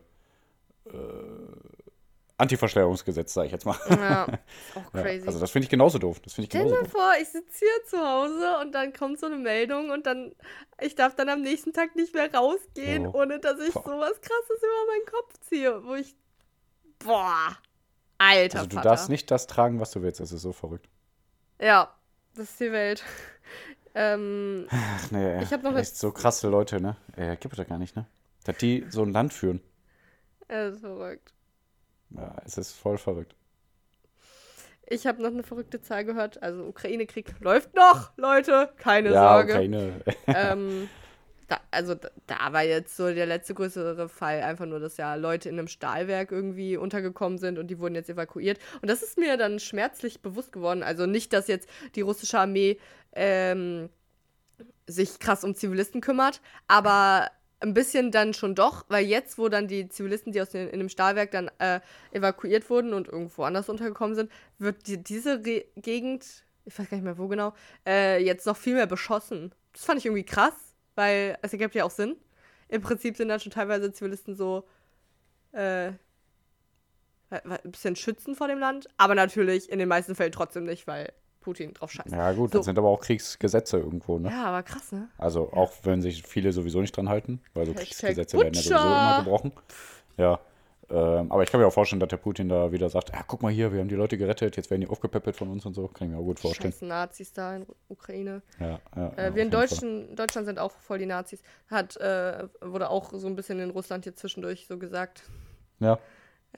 Anti-Verschleierungsgesetz, sage ich jetzt mal. Ja, ist auch Ja, crazy. also das finde ich genauso doof. Das finde ich Stell genauso dir doof. vor, ich sitze hier zu Hause und dann kommt so eine Meldung und dann, ich darf dann am nächsten Tag nicht mehr rausgehen, Ja. ohne dass ich Boah. sowas krasses über meinen Kopf ziehe, wo ich, boah, alter Also du Vater. darfst nicht das tragen, was du willst. Das ist so verrückt. Ja, das ist die Welt. Ähm, Ach nee, Ich hab noch echt so krasse Leute, ne? Äh, gibt es doch gar nicht, ne? Dass die so ein Land führen. das ist verrückt. Ja, es ist voll verrückt. Ich habe noch eine verrückte Zahl gehört. Also Ukraine-Krieg läuft noch, Leute, keine ja, Sorge. Ukraine. ähm, da, also da, da war jetzt so der letzte größere Fall einfach nur, dass ja Leute in einem Stahlwerk irgendwie untergekommen sind und die wurden jetzt evakuiert. Und das ist mir dann schmerzlich bewusst geworden. Also nicht, dass jetzt die russische Armee ähm, sich krass um Zivilisten kümmert, aber ein bisschen dann schon doch, weil jetzt, wo dann die Zivilisten, die aus den, in dem Stahlwerk dann äh, evakuiert wurden und irgendwo anders untergekommen sind, wird die, diese Re Gegend, ich weiß gar nicht mehr wo genau, äh, jetzt noch viel mehr beschossen. Das fand ich irgendwie krass, weil es ergibt ja auch Sinn. Im Prinzip sind dann schon teilweise Zivilisten so äh, ein bisschen schützen vor dem Land, aber natürlich in den meisten Fällen trotzdem nicht, weil Putin drauf scheißt. Ja, gut, So. das sind aber auch Kriegsgesetze irgendwo, ne? Ja, aber krass, ne? Also auch wenn sich viele sowieso nicht dran halten, weil so Kriegsgesetze werden ja sowieso immer gebrochen. Ja. Ähm, aber ich kann mir auch vorstellen, dass der Putin da wieder sagt, ja, guck mal hier, wir haben die Leute gerettet, jetzt werden die aufgepäppelt von uns und so. Kann ich mir auch gut vorstellen. Scheiß Nazis da in Ukraine. Ja, ja, Äh, wir in. Deutschen, Deutschland sind auch voll die Nazis. Hat, äh, wurde auch so ein bisschen in Russland hier zwischendurch so gesagt. Ja,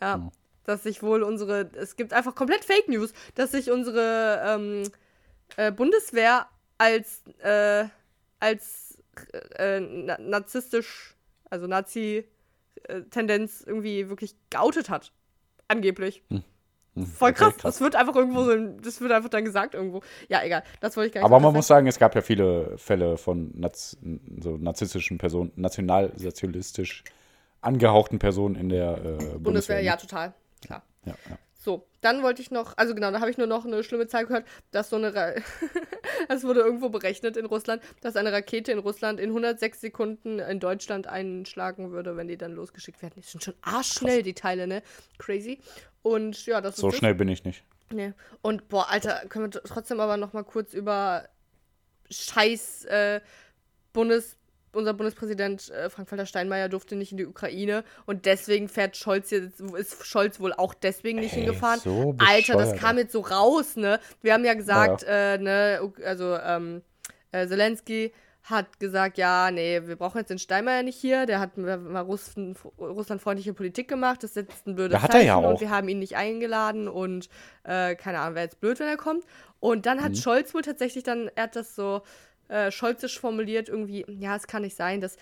Ja, Genau. Dass sich wohl unsere, es gibt einfach komplett Fake News, dass sich unsere ähm, äh, Bundeswehr als, äh, als äh, na narzisstisch, also Nazi-Tendenz irgendwie wirklich geoutet hat. Angeblich. Hm, Voll okay, krass. Das wird einfach irgendwo so, das wird einfach dann gesagt irgendwo. Ja, egal. Das wollte ich gar nicht Aber man krass muss sagen, es gab ja viele Fälle von Naz so narzisstischen Personen, nationalsozialistisch angehauchten Personen in der äh, Bundeswehr. Bundeswehr, ne? ja, total. Klar. ja, ja. So, dann wollte ich noch, also genau, da habe ich nur noch eine schlimme Zahl gehört, dass so eine, Ra es wurde irgendwo berechnet in Russland, dass eine Rakete in Russland in 106 Sekunden in Deutschland einschlagen würde, wenn die dann losgeschickt werden. Die sind schon arschschnell, die Teile, ne? Crazy. Und ja, das So schnell bin ich nicht. das. Nee. Und boah, Alter, können wir trotzdem aber noch mal kurz über Scheiß äh, Bundes unser Bundespräsident äh, Frank-Walter Steinmeier durfte nicht in die Ukraine und deswegen fährt Scholz jetzt, ist Scholz wohl auch deswegen nicht Ey, hingefahren. so Alter, das kam jetzt so raus, ne? Wir haben ja gesagt, Äh, ne, also ähm, äh, Zelensky hat gesagt, ja, nee, wir brauchen jetzt den Steinmeier nicht hier, der hat mal Russen, russlandfreundliche Politik gemacht, das setzt ein blödes Ja, hat er ja Zeichen und auch. wir haben ihn nicht eingeladen und äh, keine Ahnung, wäre jetzt blöd, wenn er kommt. Und dann Mhm. hat Scholz wohl tatsächlich dann, er hat das so äh, scholzisch formuliert, irgendwie, ja, es kann nicht sein, dass,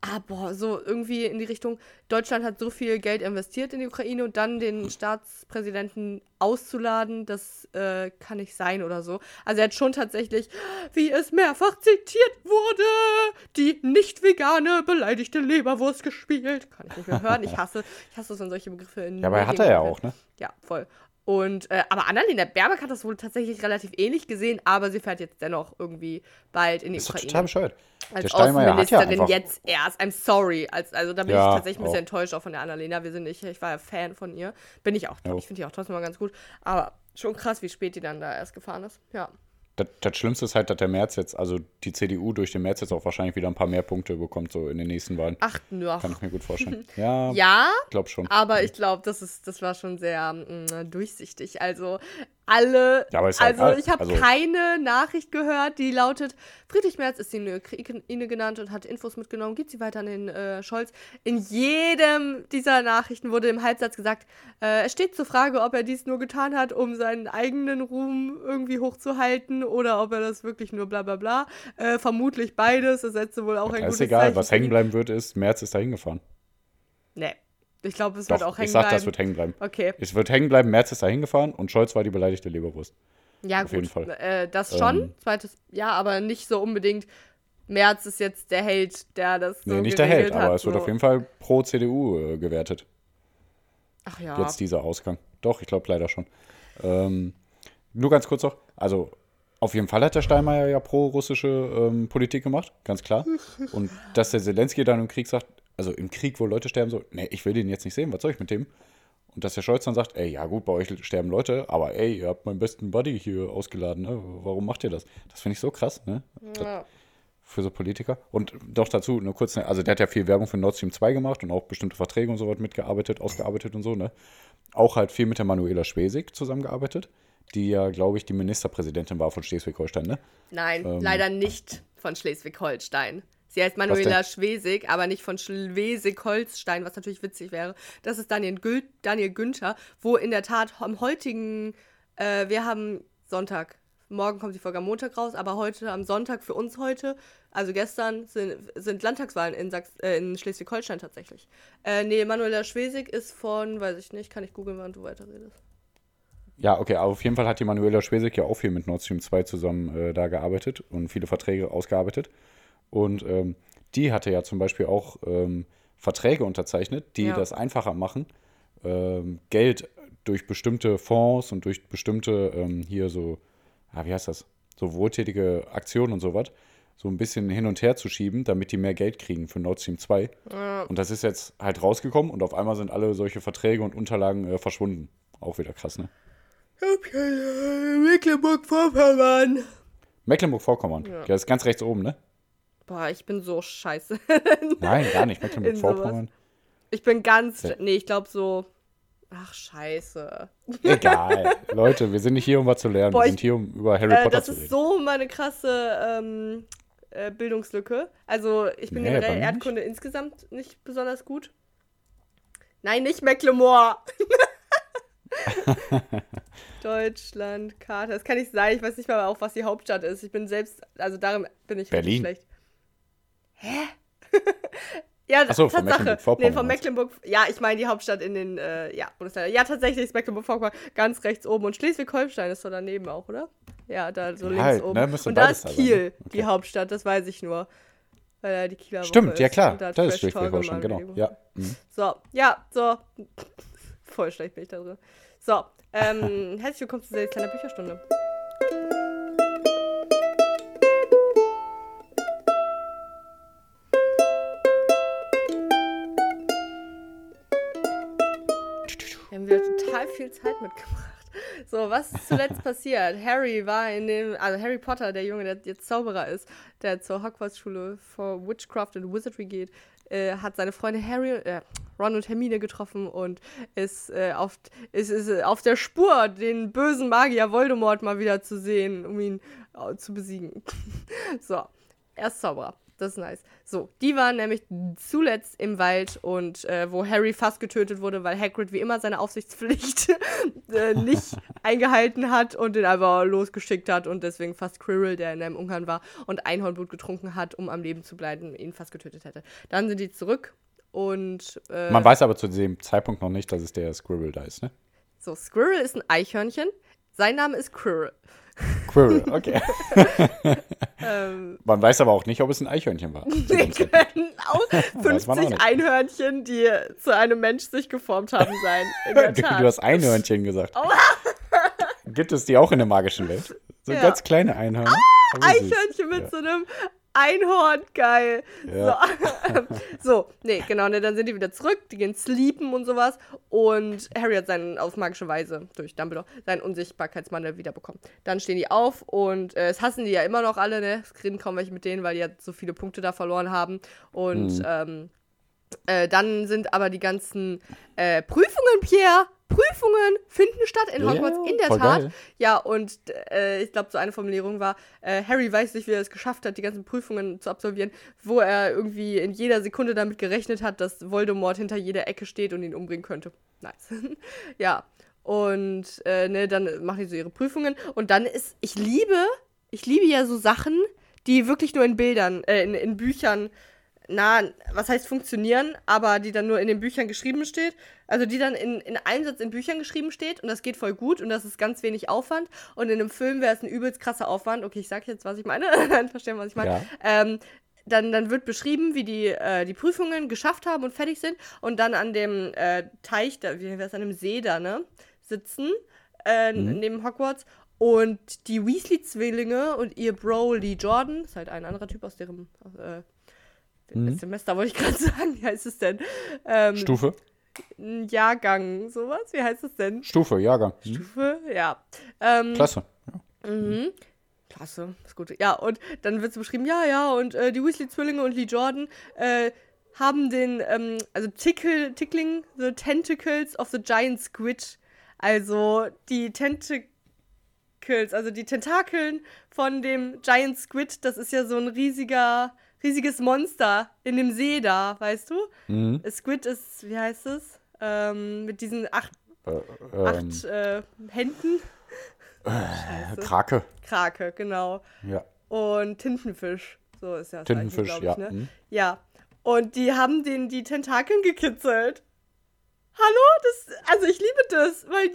ah, boah, so irgendwie in die Richtung, Deutschland hat so viel Geld investiert in die Ukraine und dann den Staatspräsidenten auszuladen, das äh, kann nicht sein oder so. Also er hat schon tatsächlich, wie es mehrfach zitiert wurde, die nicht vegane beleidigte Leberwurst gespielt. Kann ich nicht mehr hören. Ich hasse, ich hasse es, wenn solche Begriffe in Ja, aber hat er ja auch, ne? ja, voll. Und, äh, aber Annalena Baerbock hat das wohl tatsächlich relativ ähnlich gesehen, aber sie fährt jetzt dennoch irgendwie bald in die Ist Ukraine. total bescheuert. Als der ja Außenministerin einfach. jetzt erst. I'm sorry. Als, also da bin Ja, ich tatsächlich ein bisschen enttäuscht auch von der Annalena. Wir sind nicht, ich war ja Fan von ihr. Bin ich auch. Ja. Ich finde die auch trotzdem mal ganz gut. Aber schon krass, wie spät die dann da erst gefahren ist. Ja. Das, das Schlimmste ist halt, dass der März jetzt, also die CDU durch den März jetzt auch wahrscheinlich wieder ein paar mehr Punkte bekommt, so in den nächsten Wahlen. Ach, ja. Kann ich mir gut vorstellen. Ja, Ja, ich glaube schon. aber ich glaube, das ist, das war schon sehr mh, durchsichtig. Also alle, Ja, ist ja also egal. ich habe Also- keine Nachricht gehört, die lautet, Friedrich Merz ist in Ukraine genannt und hat Infos mitgenommen, gibt sie weiter an den äh, Scholz. In jedem dieser Nachrichten wurde im Halbsatz gesagt, äh, es steht zur Frage, ob er dies nur getan hat, um seinen eigenen Ruhm irgendwie hochzuhalten oder ob er das wirklich nur bla bla bla. Äh, vermutlich beides, das setze wohl auch ein Ja, gutes ist egal, Zeichen was hängen bleiben wird, ist, März ist da hingefahren. Nee, ich glaube, es wird Doch, auch hängen ich sag, bleiben. das wird hängen bleiben. Okay. Es wird hängen bleiben, März ist da hingefahren und Scholz war die beleidigte Leberwurst. Ja, Auf gut. jeden Fall. Äh, das schon. Ähm. Zweites, ja, aber nicht so unbedingt. Merz ist jetzt der Held, der das so Nee, nicht der Held, aber hat, es wird auf jeden Fall pro CDU äh, gewertet. Ach ja. Jetzt dieser Ausgang. Doch, ich glaube leider schon. Ähm, nur ganz kurz noch, also auf jeden Fall hat der Steinmeier ja pro-russische ähm, Politik gemacht, ganz klar. Und dass der Zelensky dann im Krieg sagt, also im Krieg, wo Leute sterben, so, nee, ich will den jetzt nicht sehen, was soll ich mit dem? Und dass der Scholz dann sagt, ey, ja gut, bei euch sterben Leute, aber ey, ihr habt meinen besten Buddy hier ausgeladen, ne? Warum macht ihr das? Das finde ich so krass, ne? Ja. für so Politiker. Und doch dazu, nur kurz, ne, also der hat ja viel Werbung für Nord Stream 2 gemacht und auch bestimmte Verträge und so was mitgearbeitet, ausgearbeitet und so, ne? Auch halt viel mit der Manuela Schwesig zusammengearbeitet, die ja, glaube ich, die Ministerpräsidentin war von Schleswig-Holstein, ne? Nein, Ähm. leider nicht von Schleswig-Holstein. Sie heißt Manuela Schwesig, aber nicht von Schleswig-Holstein, was natürlich witzig wäre. Das ist Daniel, Gül Daniel Günther, wo in der Tat am heutigen, äh, wir haben Sonntag, morgen kommt die Folge am Montag raus, aber heute am Sonntag für uns heute, also gestern, sind, sind Landtagswahlen in, Sachs äh, in Schleswig-Holstein tatsächlich. Äh, nee, Manuela Schwesig ist von, weiß ich nicht, kann ich googeln, während du weiterredest. Ja, okay, aber auf jeden Fall hat die Manuela Schwesig ja auch viel mit Nord Stream 2 zusammen äh, da gearbeitet und viele Verträge ausgearbeitet. Und ähm, die hatte ja zum Beispiel auch ähm, Verträge unterzeichnet, die Ja. das einfacher machen, ähm, Geld durch bestimmte Fonds und durch bestimmte ähm, hier so, ah, wie heißt das, so wohltätige Aktionen und sowas, so ein bisschen hin und her zu schieben, damit die mehr Geld kriegen für Nord Stream 2. Und das ist jetzt halt rausgekommen und auf einmal sind alle solche Verträge und Unterlagen äh, verschwunden. Auch wieder krass, ne? Mecklenburg-Vorpommern. Mecklenburg-Vorpommern. Ja. das ist ganz rechts oben, ne? Boah, ich bin so scheiße. Nein, gar nicht. Mecklenburg-Vorpommern. Ich bin ganz. Ja. Nee, ich glaube so. Ach, scheiße. Egal. Leute, wir sind nicht hier, um was zu lernen. Boah, wir sind hier, um über Harry Äh, Potter das zu ist reden. so meine krasse ähm, äh, Bildungslücke. Also, ich bin Nee, generell mir nicht. Erdkunde insgesamt nicht besonders gut. Nein, nicht Mecklemore. Deutschland, Karte. Das kann nicht sein. Ich weiß nicht mal auch, was die Hauptstadt ist. Ich bin selbst, also darin bin ich Berlin. richtig schlecht. Hä? ja, Ach so, von Tatsache. Mecklenburg-Vorpommern Nee, von Mecklenburg. Ja, ich meine die Hauptstadt in den äh, ja, Bundesländern. Ja, tatsächlich ist Mecklenburg-Vorpommern ganz rechts oben. Und Schleswig-Holstein ist so daneben auch, oder? Ja, da so links oben. ne, Und da ist Kiel, ne? Okay. die Hauptstadt, das weiß ich nur. Weil da die Kieler Stimmt, ja klar. Da Das ist Schleswig-Holstein, genau. Ja. Mhm. So, ja, so. Voll schlecht bin ich da drin. So, ähm, herzlich willkommen zu dieser kleinen Bücherstunde. Haben wieder total viel Zeit mitgebracht. So, was ist zuletzt passiert? Harry war in dem, also Harry Potter, der Junge, der jetzt Zauberer ist, der zur Hogwarts-Schule for Witchcraft and Wizardry geht, äh, hat seine Freunde Harry, äh, Ron und Hermine getroffen und ist, äh, auf, ist, ist auf der Spur, den bösen Magier Voldemort mal wieder zu sehen, um ihn äh, zu besiegen. so, er ist Zauberer. Das ist nice. So, die waren nämlich zuletzt im Wald und äh, wo Harry fast getötet wurde, weil Hagrid wie immer seine Aufsichtspflicht äh, nicht eingehalten hat und den einfach losgeschickt hat und deswegen fast Quirrell, der in einem Ungarn war und Einhornblut getrunken hat, um am Leben zu bleiben, ihn fast getötet hätte. Dann sind die zurück und. Äh, Man weiß aber zu dem Zeitpunkt noch nicht, dass es der Squirrel da ist, ne? So, Squirrel ist ein Eichhörnchen. Sein Name ist Quirrell. Quirrell, okay. Ähm, Man weiß aber auch nicht, ob es ein Eichhörnchen war. Wir können auch Weiß man auch 50 nicht. Einhörnchen, die zu einem Mensch sich geformt haben, sein. In der Du, Tat. du hast Einhörnchen gesagt. Gibt es die auch in der magischen Welt? So Ja. ganz kleine Einhörner. Aber süß. Eichhörnchen mit Ja. so einem Einhorn, geil. Ja. So. so, nee, genau, ne, dann sind die wieder zurück, die gehen sleepen und sowas. Und Harry hat seinen, auf magische Weise, durch Dumbledore, seinen Unsichtbarkeitsmantel wiederbekommen. Dann stehen die auf und äh, es hassen die ja immer noch alle, ne? Es reden kaum welche mit denen, weil die ja so viele Punkte da verloren haben. Und Mhm. ähm, äh, dann sind aber die ganzen äh, Prüfungen, Pierre, Prüfungen finden statt in Hogwarts, in der Tat. geil. Ja, und äh, ich glaube, so eine Formulierung war, äh, Harry weiß nicht, wie er es geschafft hat, die ganzen Prüfungen zu absolvieren, wo er irgendwie in jeder Sekunde damit gerechnet hat, dass Voldemort hinter jeder Ecke steht und ihn umbringen könnte. Nice. ja. Und äh, ne, dann machen die so ihre Prüfungen. Und dann ist, ich liebe, ich liebe ja so Sachen, die wirklich nur in Bildern, äh, in, in Büchern, na, was heißt funktionieren, aber die dann nur in den Büchern geschrieben steht. Also die dann in, in einem Satz in Büchern geschrieben steht und das geht voll gut und das ist ganz wenig Aufwand. Und in einem Film wäre es ein übelst krasser Aufwand. Okay, ich sag jetzt, was ich meine. Dann verstehen, was ich meine. Ja. Ähm, dann, dann wird beschrieben, wie die äh, die Prüfungen geschafft haben und fertig sind und dann an dem äh, Teich, da, wie wäre es, an dem See da, ne, sitzen, äh, neben Hogwarts. Und die Weasley-Zwillinge und ihr Bro Lee Jordan, ist halt ein anderer Typ aus deren äh, Semester, wollte ich gerade sagen, wie heißt es denn? Ähm, Stufe? Jahrgang, sowas, wie heißt es denn? Stufe, Jahrgang. Hm? Stufe, ja. Ähm, Klasse. Mhm. Klasse, ist gut. Ja, und dann wird es beschrieben, ja, ja, und äh, die Weasley-Zwillinge und Lee Jordan äh, haben den, ähm, also tickle, tickling the tentacles of the giant squid. Also die Tentacles, also die Tentakeln von dem Giant Squid, das ist ja so ein riesiger, riesiges Monster in dem See da, weißt du? Mhm. Squid ist, wie heißt es? Ähm, mit diesen acht, Äh, ähm, acht äh, Händen. Scheiße. Krake. Krake, genau. Ja. Und Tintenfisch. So ist ja das Tintenfisch, eigentlich, ja. ich, ne? Hm. Ja. Und die haben den die Tentakeln gekitzelt. Hallo? Das, also ich liebe das, weil.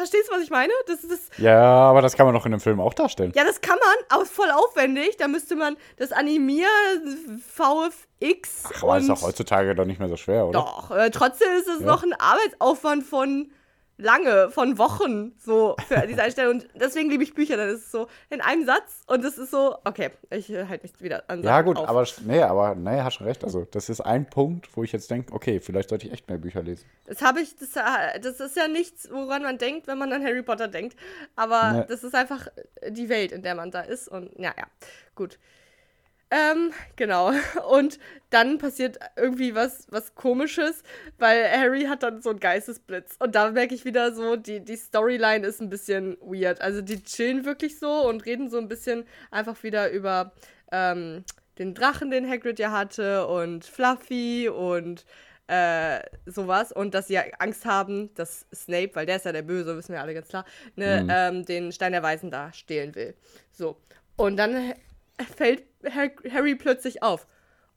Verstehst du, was ich meine? Das ist. Ja, aber das kann man doch in einem Film auch darstellen. Ja, das kann man, auch voll aufwendig. Da müsste man das animieren, VFX. Ach, aber ist doch heutzutage doch nicht mehr so schwer, oder? Doch, äh, trotzdem ist es Ja. noch ein Arbeitsaufwand von lange, von Wochen, so für diese Einstellung. Und deswegen liebe ich Bücher, dann ist es so in einem Satz und es ist so, okay, ich äh, halte mich wieder an Ja, gut, auf. aber nee, aber nee, hast schon recht. Also, das ist ein Punkt, wo ich jetzt denke, okay, vielleicht sollte ich echt mehr Bücher lesen. Das habe ich, das, äh, das ist ja nichts, woran man denkt, wenn man an Harry Potter denkt. Aber Nee. das ist einfach die Welt, in der man da ist. Und ja, ja, gut. Ähm, genau. Und dann passiert irgendwie was, was komisches, weil Harry hat dann so einen Geistesblitz. Und da merke ich wieder so, die, die Storyline ist ein bisschen weird. Also die chillen wirklich so und reden so ein bisschen einfach wieder über ähm, den Drachen, den Hagrid ja hatte und Fluffy und äh, sowas und dass sie ja Angst haben, dass Snape, weil der ist ja der Böse, wissen wir alle ganz klar, ne, ähm, den Stein der Weisen da stehlen will. So. Und dann fällt Har- Harry plötzlich auf.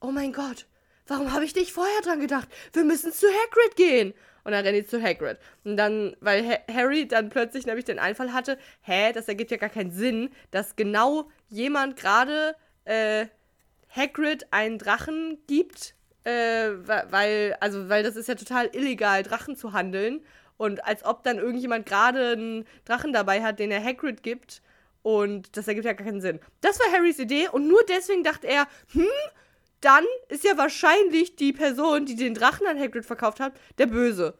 Oh mein Gott, warum habe ich nicht vorher dran gedacht? Wir müssen zu Hagrid gehen. Und dann rennen die zu Hagrid. Und dann, weil ha Harry dann plötzlich nämlich den Einfall hatte, hä, das ergibt ja gar keinen Sinn, dass genau jemand gerade äh, Hagrid einen Drachen gibt, äh, weil, also, weil das ist ja total illegal, Drachen zu handeln. Und als ob dann irgendjemand gerade einen Drachen dabei hat, den er Hagrid gibt. Und das ergibt ja gar keinen Sinn. Das war Harrys Idee und nur deswegen dachte er, hm, dann ist ja wahrscheinlich die Person, die den Drachen an Hagrid verkauft hat, der Böse.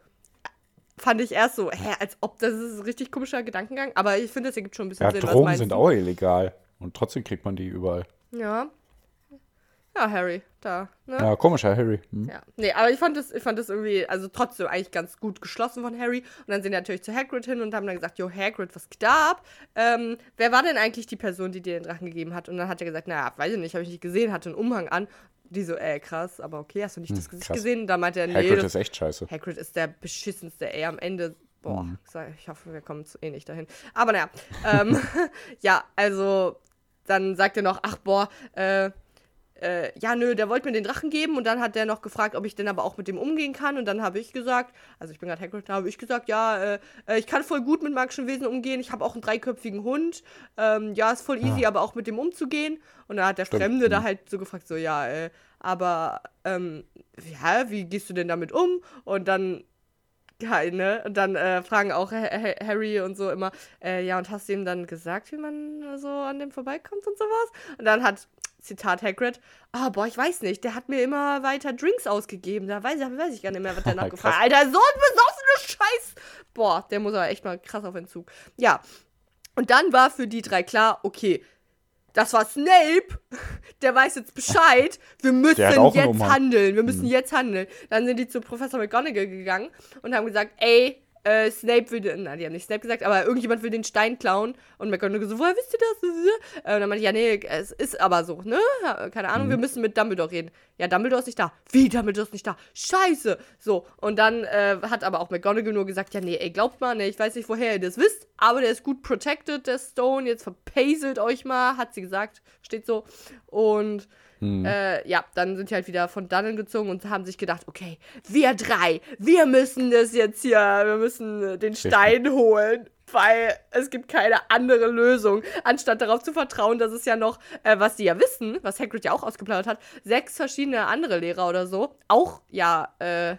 Fand ich erst so, hä, als ob das ist ein richtig komischer Gedankengang. Aber ich finde, das ergibt schon ein bisschen Ja, Sinn. Drogen sind auch illegal. Und trotzdem kriegt man die überall. Ja. Ja, Harry, da, ne? Ja, komischer Harry. Hm. Ja, nee, aber ich fand das, ich fand das irgendwie, also trotzdem eigentlich ganz gut geschlossen von Harry. Und dann sind die natürlich zu Hagrid hin und haben dann gesagt, jo, Hagrid, was geht da ab? Ähm, wer war denn eigentlich die Person, die dir den Drachen gegeben hat? Und dann hat er gesagt, naja, weiß ich nicht, habe ich nicht gesehen, hatte einen Umhang an. Die so, äh, krass, aber okay, hast du nicht das Gesicht krass. gesehen? Und da meinte er, nee, Hagrid das, ist echt scheiße. Hagrid ist der beschissenste, ey, am Ende. Boah, sag- ich hoffe, wir kommen zu eh nicht dahin. Aber naja, ähm, ja, also dann sagt er noch, ach boah, äh, äh, ja, nö, der wollte mir den Drachen geben und dann hat der noch gefragt, ob ich denn aber auch mit dem umgehen kann und dann habe ich gesagt, also ich bin gerade Hagrid, da habe ich gesagt, ja, äh, äh, ich kann voll gut mit magischen Wesen umgehen, ich habe auch einen dreiköpfigen Hund, ähm, ja, ist voll easy, aber auch mit dem umzugehen und dann hat der Stimmt, Fremde da halt so gefragt, so, ja, äh, aber, ähm, ja, wie gehst du denn damit um? Und dann keine. Und dann äh, fragen auch Ha- Ha- Harry und so immer, äh, ja, und hast du ihm dann gesagt, wie man so an dem vorbeikommt und sowas? Und dann hat, Zitat Hagrid, ah, boah, ich weiß nicht, der hat mir immer weiter Drinks ausgegeben. Da weiß, weiß ich gar nicht mehr, was der nachgefragt hat. Alter, so ein besoffener Scheiß. Boah, der muss aber echt mal krass auf Entzug. Ja. Und dann war für die drei klar, okay, das war Snape, der weiß jetzt Bescheid, wir müssen jetzt handeln, wir müssen jetzt handeln. Dann sind die zu Professor McGonagall gegangen und haben gesagt, ey, äh, Snape will, den- nein, die haben nicht Snape gesagt, aber irgendjemand will den Stein klauen und McGonagall so, woher wisst ihr das? Äh, und dann meinte ich, ja, nee, es ist aber so, ne? Keine Ahnung, wir müssen mit Dumbledore reden. Ja, Dumbledore ist nicht da. Wie, Dumbledore ist nicht da? Scheiße! So, und dann äh, hat aber auch McGonagall nur gesagt, ja, nee, ey, glaubt mal, ne, ich weiß nicht, woher ihr das wisst, aber der ist gut protected, der Stone, jetzt verpaselt euch mal, hat sie gesagt, steht so. Und äh, ja, dann sind die halt wieder von dannen gezogen und haben sich gedacht, okay, wir drei, wir müssen das jetzt hier, wir müssen den Stein holen, weil es gibt keine andere Lösung, anstatt darauf zu vertrauen, dass es ja noch, äh, was die ja wissen, was Hagrid ja auch ausgeplaudert hat, sechs verschiedene andere Lehrer oder so, auch ja, äh,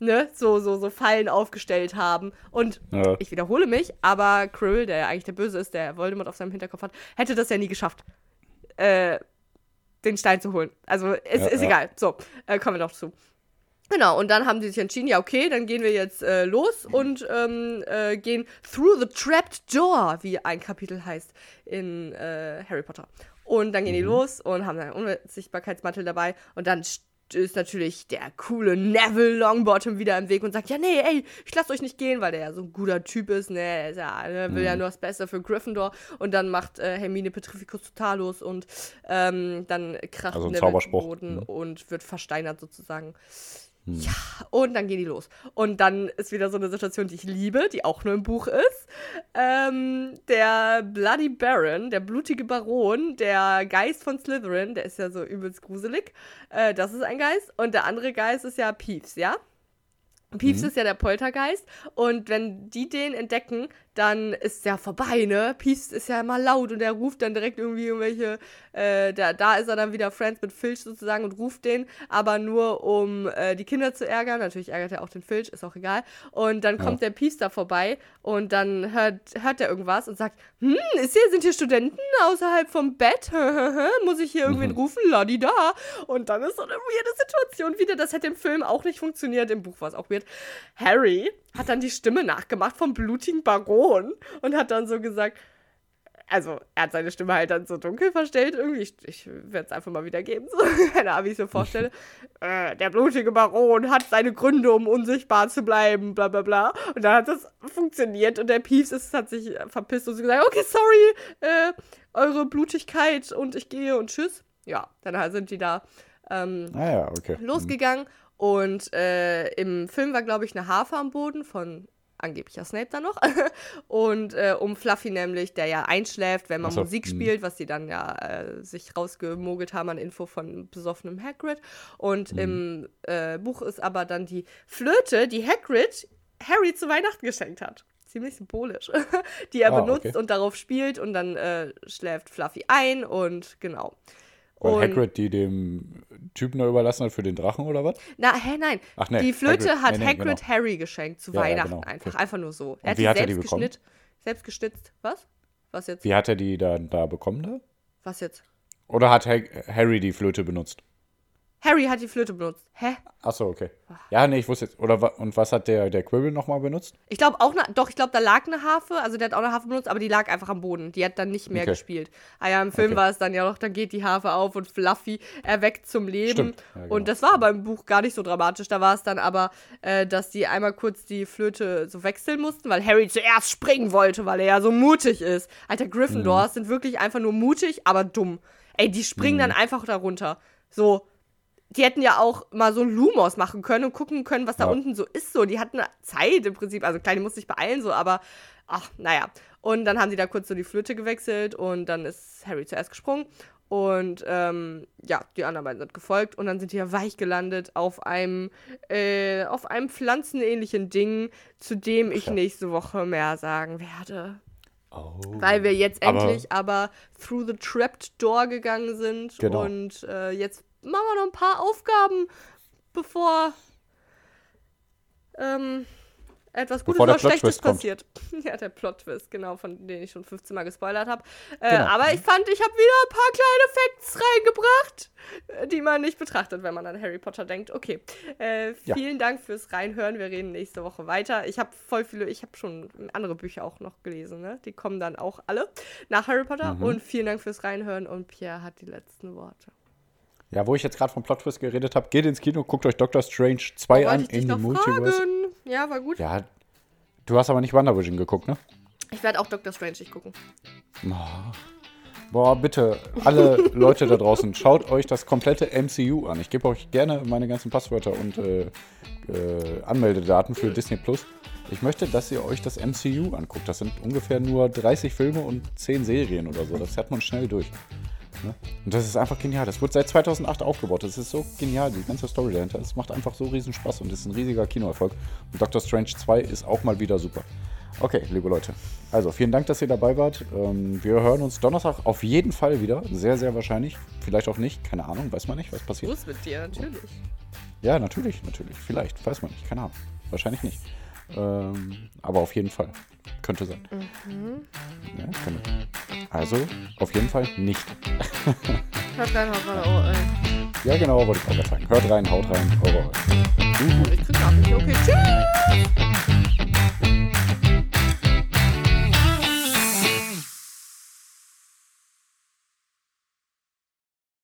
ne, so, so, so Fallen aufgestellt haben. Und Ja. ich wiederhole mich, aber Krill, der ja eigentlich der Böse ist, der Voldemort auf seinem Hinterkopf hat, hätte das ja nie geschafft. Äh, den Stein zu holen. Also ist, Ja, ist ja. egal. So, äh, kommen wir doch zu. Genau, und dann haben sie sich entschieden, ja, okay, dann gehen wir jetzt äh, los und ähm, äh, gehen through the trapped door, wie ein Kapitel heißt in äh, Harry Potter. Und dann gehen die los und haben einen Unsichtbarkeitsmantel dabei und dann ist natürlich der coole Neville Longbottom wieder im Weg und sagt, ja, nee, ey, ich lasse euch nicht gehen, weil der ja so ein guter Typ ist, ne, er ist ja, ne, will ja nur das Beste für Gryffindor und dann macht äh, Hermine Petrificus total los und ähm, dann kracht Also Neville Boden Mhm. und wird versteinert sozusagen. Ja, und dann gehen die los. Und dann ist wieder so eine Situation, die ich liebe, die auch nur im Buch ist. Ähm, der Bloody Baron, der blutige Baron, der Geist von Slytherin, der ist ja so übelst gruselig. Äh, das ist ein Geist. Und der andere Geist ist ja Peeves, ja? Peeves ist ja der Poltergeist. Und wenn die den entdecken, dann ist ja vorbei, ne? Peeves ist ja immer laut und er ruft dann direkt irgendwie irgendwelche, äh, da, da ist er dann wieder Friends mit Filch sozusagen und ruft den, aber nur um äh, die Kinder zu ärgern. Natürlich ärgert er auch den Filch, ist auch egal. Und dann kommt der Peeves da vorbei und dann hört, hört er irgendwas und sagt, hm, ist hier, sind hier Studenten außerhalb vom Bett? Muss ich hier irgendwen rufen? Ladi da. Und dann ist so eine weirde Situation wieder. Das hätte im Film auch nicht funktioniert. Im Buch war es auch weird. Harry hat dann die Stimme nachgemacht vom blutigen Baron und hat dann so gesagt, also er hat seine Stimme halt dann so dunkel verstellt irgendwie. Ich, ich werde es einfach mal wiedergeben, so, keine Ahnung, wie ich es mir vorstelle. äh, der blutige Baron hat seine Gründe, um unsichtbar zu bleiben, bla bla bla. Und dann hat das funktioniert und der Peeves ist, hat sich verpisst und so gesagt, okay, sorry, äh, eure Blutigkeit und ich gehe und tschüss. Ja, dann sind die da ähm, Ah ja, okay. losgegangen und äh, im Film war, glaube ich, eine Harfe am Boden von angeblicher Snape da noch. und äh, um Fluffy nämlich, der ja einschläft, wenn man so, Musik mhm. spielt, was sie dann ja äh, sich rausgemogelt haben an Info von besoffenem Hagrid. Und Mhm. im äh, Buch ist aber dann die Flöte, die Hagrid Harry zu Weihnachten geschenkt hat. Ziemlich symbolisch. die er Ah, benutzt okay. und darauf spielt und dann äh, schläft Fluffy ein und genau. Weil Und- Hagrid die dem Typen da überlassen hat für den Drachen oder was? Na, hä, nein. Ach, nee, die Flöte Hagrid- hat nee, nee, Hagrid genau. Harry geschenkt zu Ja, ja, Weihnachten genau. einfach. Einfach nur so. Er hat wie hat er die bekommen? Selbst geschnitzt. Was? Was jetzt? Wie hat er die da, da bekommen da? Was jetzt? Oder hat Harry die Flöte benutzt? Harry hat die Flöte benutzt. Hä? Achso, okay. Ja, nee, ich wusste jetzt. Oder und was hat der, der Quirrell nochmal benutzt? Ich glaube auch, ne, doch, ich glaube, da lag eine Harfe, also der hat auch eine Harfe benutzt, aber die lag einfach am Boden. Die hat dann nicht mehr Okay. gespielt. Ah ja, im Film Okay. war es dann ja noch, dann geht die Harfe auf und Fluffy erweckt zum Leben. Ja, genau. Und das war aber im Buch gar nicht so dramatisch. Da war es dann aber, äh, dass die einmal kurz die Flöte so wechseln mussten, weil Harry zuerst springen wollte, weil er ja so mutig ist. Alter, Gryffindors Mhm. sind wirklich einfach nur mutig, aber dumm. Ey, die springen dann einfach darunter. So, die hätten ja auch mal so ein Lumos machen können und gucken können, was da Ja. unten so ist. So, die hatten Zeit im Prinzip. Also klar, die mussten sich beeilen, so, aber ach, naja. Und dann haben die da kurz so die Flöte gewechselt und dann ist Harry zuerst gesprungen. Und ähm, ja, die anderen beiden sind gefolgt und dann sind die ja weich gelandet auf einem, äh, auf einem pflanzenähnlichen Ding, zu dem ich nächste Woche mehr sagen werde. Oh. Weil wir jetzt Aber- endlich aber through the trapped door gegangen sind. Genau. Und äh, jetzt machen wir noch ein paar Aufgaben, bevor ähm, etwas Gutes oder Schlechtes kommt. passiert. ja, der Plot-Twist, genau, von dem ich schon 15 Mal gespoilert habe. Äh, Genau. Aber ich fand, ich habe wieder ein paar kleine Facts reingebracht, äh, die man nicht betrachtet, wenn man an Harry Potter denkt. Okay, äh, Ja. vielen Dank fürs Reinhören. Wir reden nächste Woche weiter. Ich habe voll viele, ich habe schon andere Bücher auch noch gelesen, ne? Die kommen dann auch alle nach Harry Potter. Mhm. Und vielen Dank fürs Reinhören und Pierre hat die letzten Worte. Ja, wo ich jetzt gerade vom Plot Twist geredet habe, geht ins Kino, guckt euch Doctor Strange 2 Wollte an in die Multiverse. fragen. Ja, war gut. Ja, du hast aber nicht WandaVision geguckt, ne? Ich werde auch Doctor Strange nicht gucken. Boah, bitte, alle Leute da draußen, schaut euch das komplette MCU an. Ich gebe euch gerne meine ganzen Passwörter und äh, äh, Anmeldedaten für Disney Plus. Ich möchte, dass ihr euch das MCU anguckt. Das sind ungefähr nur 30 Filme und 10 Serien oder so. Das hat man schnell durch. Ne? Und das ist einfach genial. Das wurde seit 2008 aufgebaut. Das ist so genial, die ganze Story dahinter. Es macht einfach so riesen Spaß und ist ein riesiger Kinoerfolg. Und Doctor Strange 2 ist auch mal wieder super. Okay, liebe Leute. Also, vielen Dank, dass ihr dabei wart. Ähm, wir hören uns Donnerstag auf jeden Fall wieder. Sehr, sehr wahrscheinlich. Vielleicht auch nicht. Keine Ahnung. Weiß man nicht, was passiert. Muss mit dir, natürlich. Ja, natürlich, natürlich. Vielleicht. Weiß man nicht. Keine Ahnung. Wahrscheinlich nicht. Ähm, aber auf jeden Fall. Könnte sein. Ja, könnte. Also, auf jeden Fall nicht. Hört rein, haut rein, oh, ey. Ja, genau, wollte ich auch gerade sagen. Hört rein, haut rein, eure. Ich krieg Nachrichten. Okay, tschüss.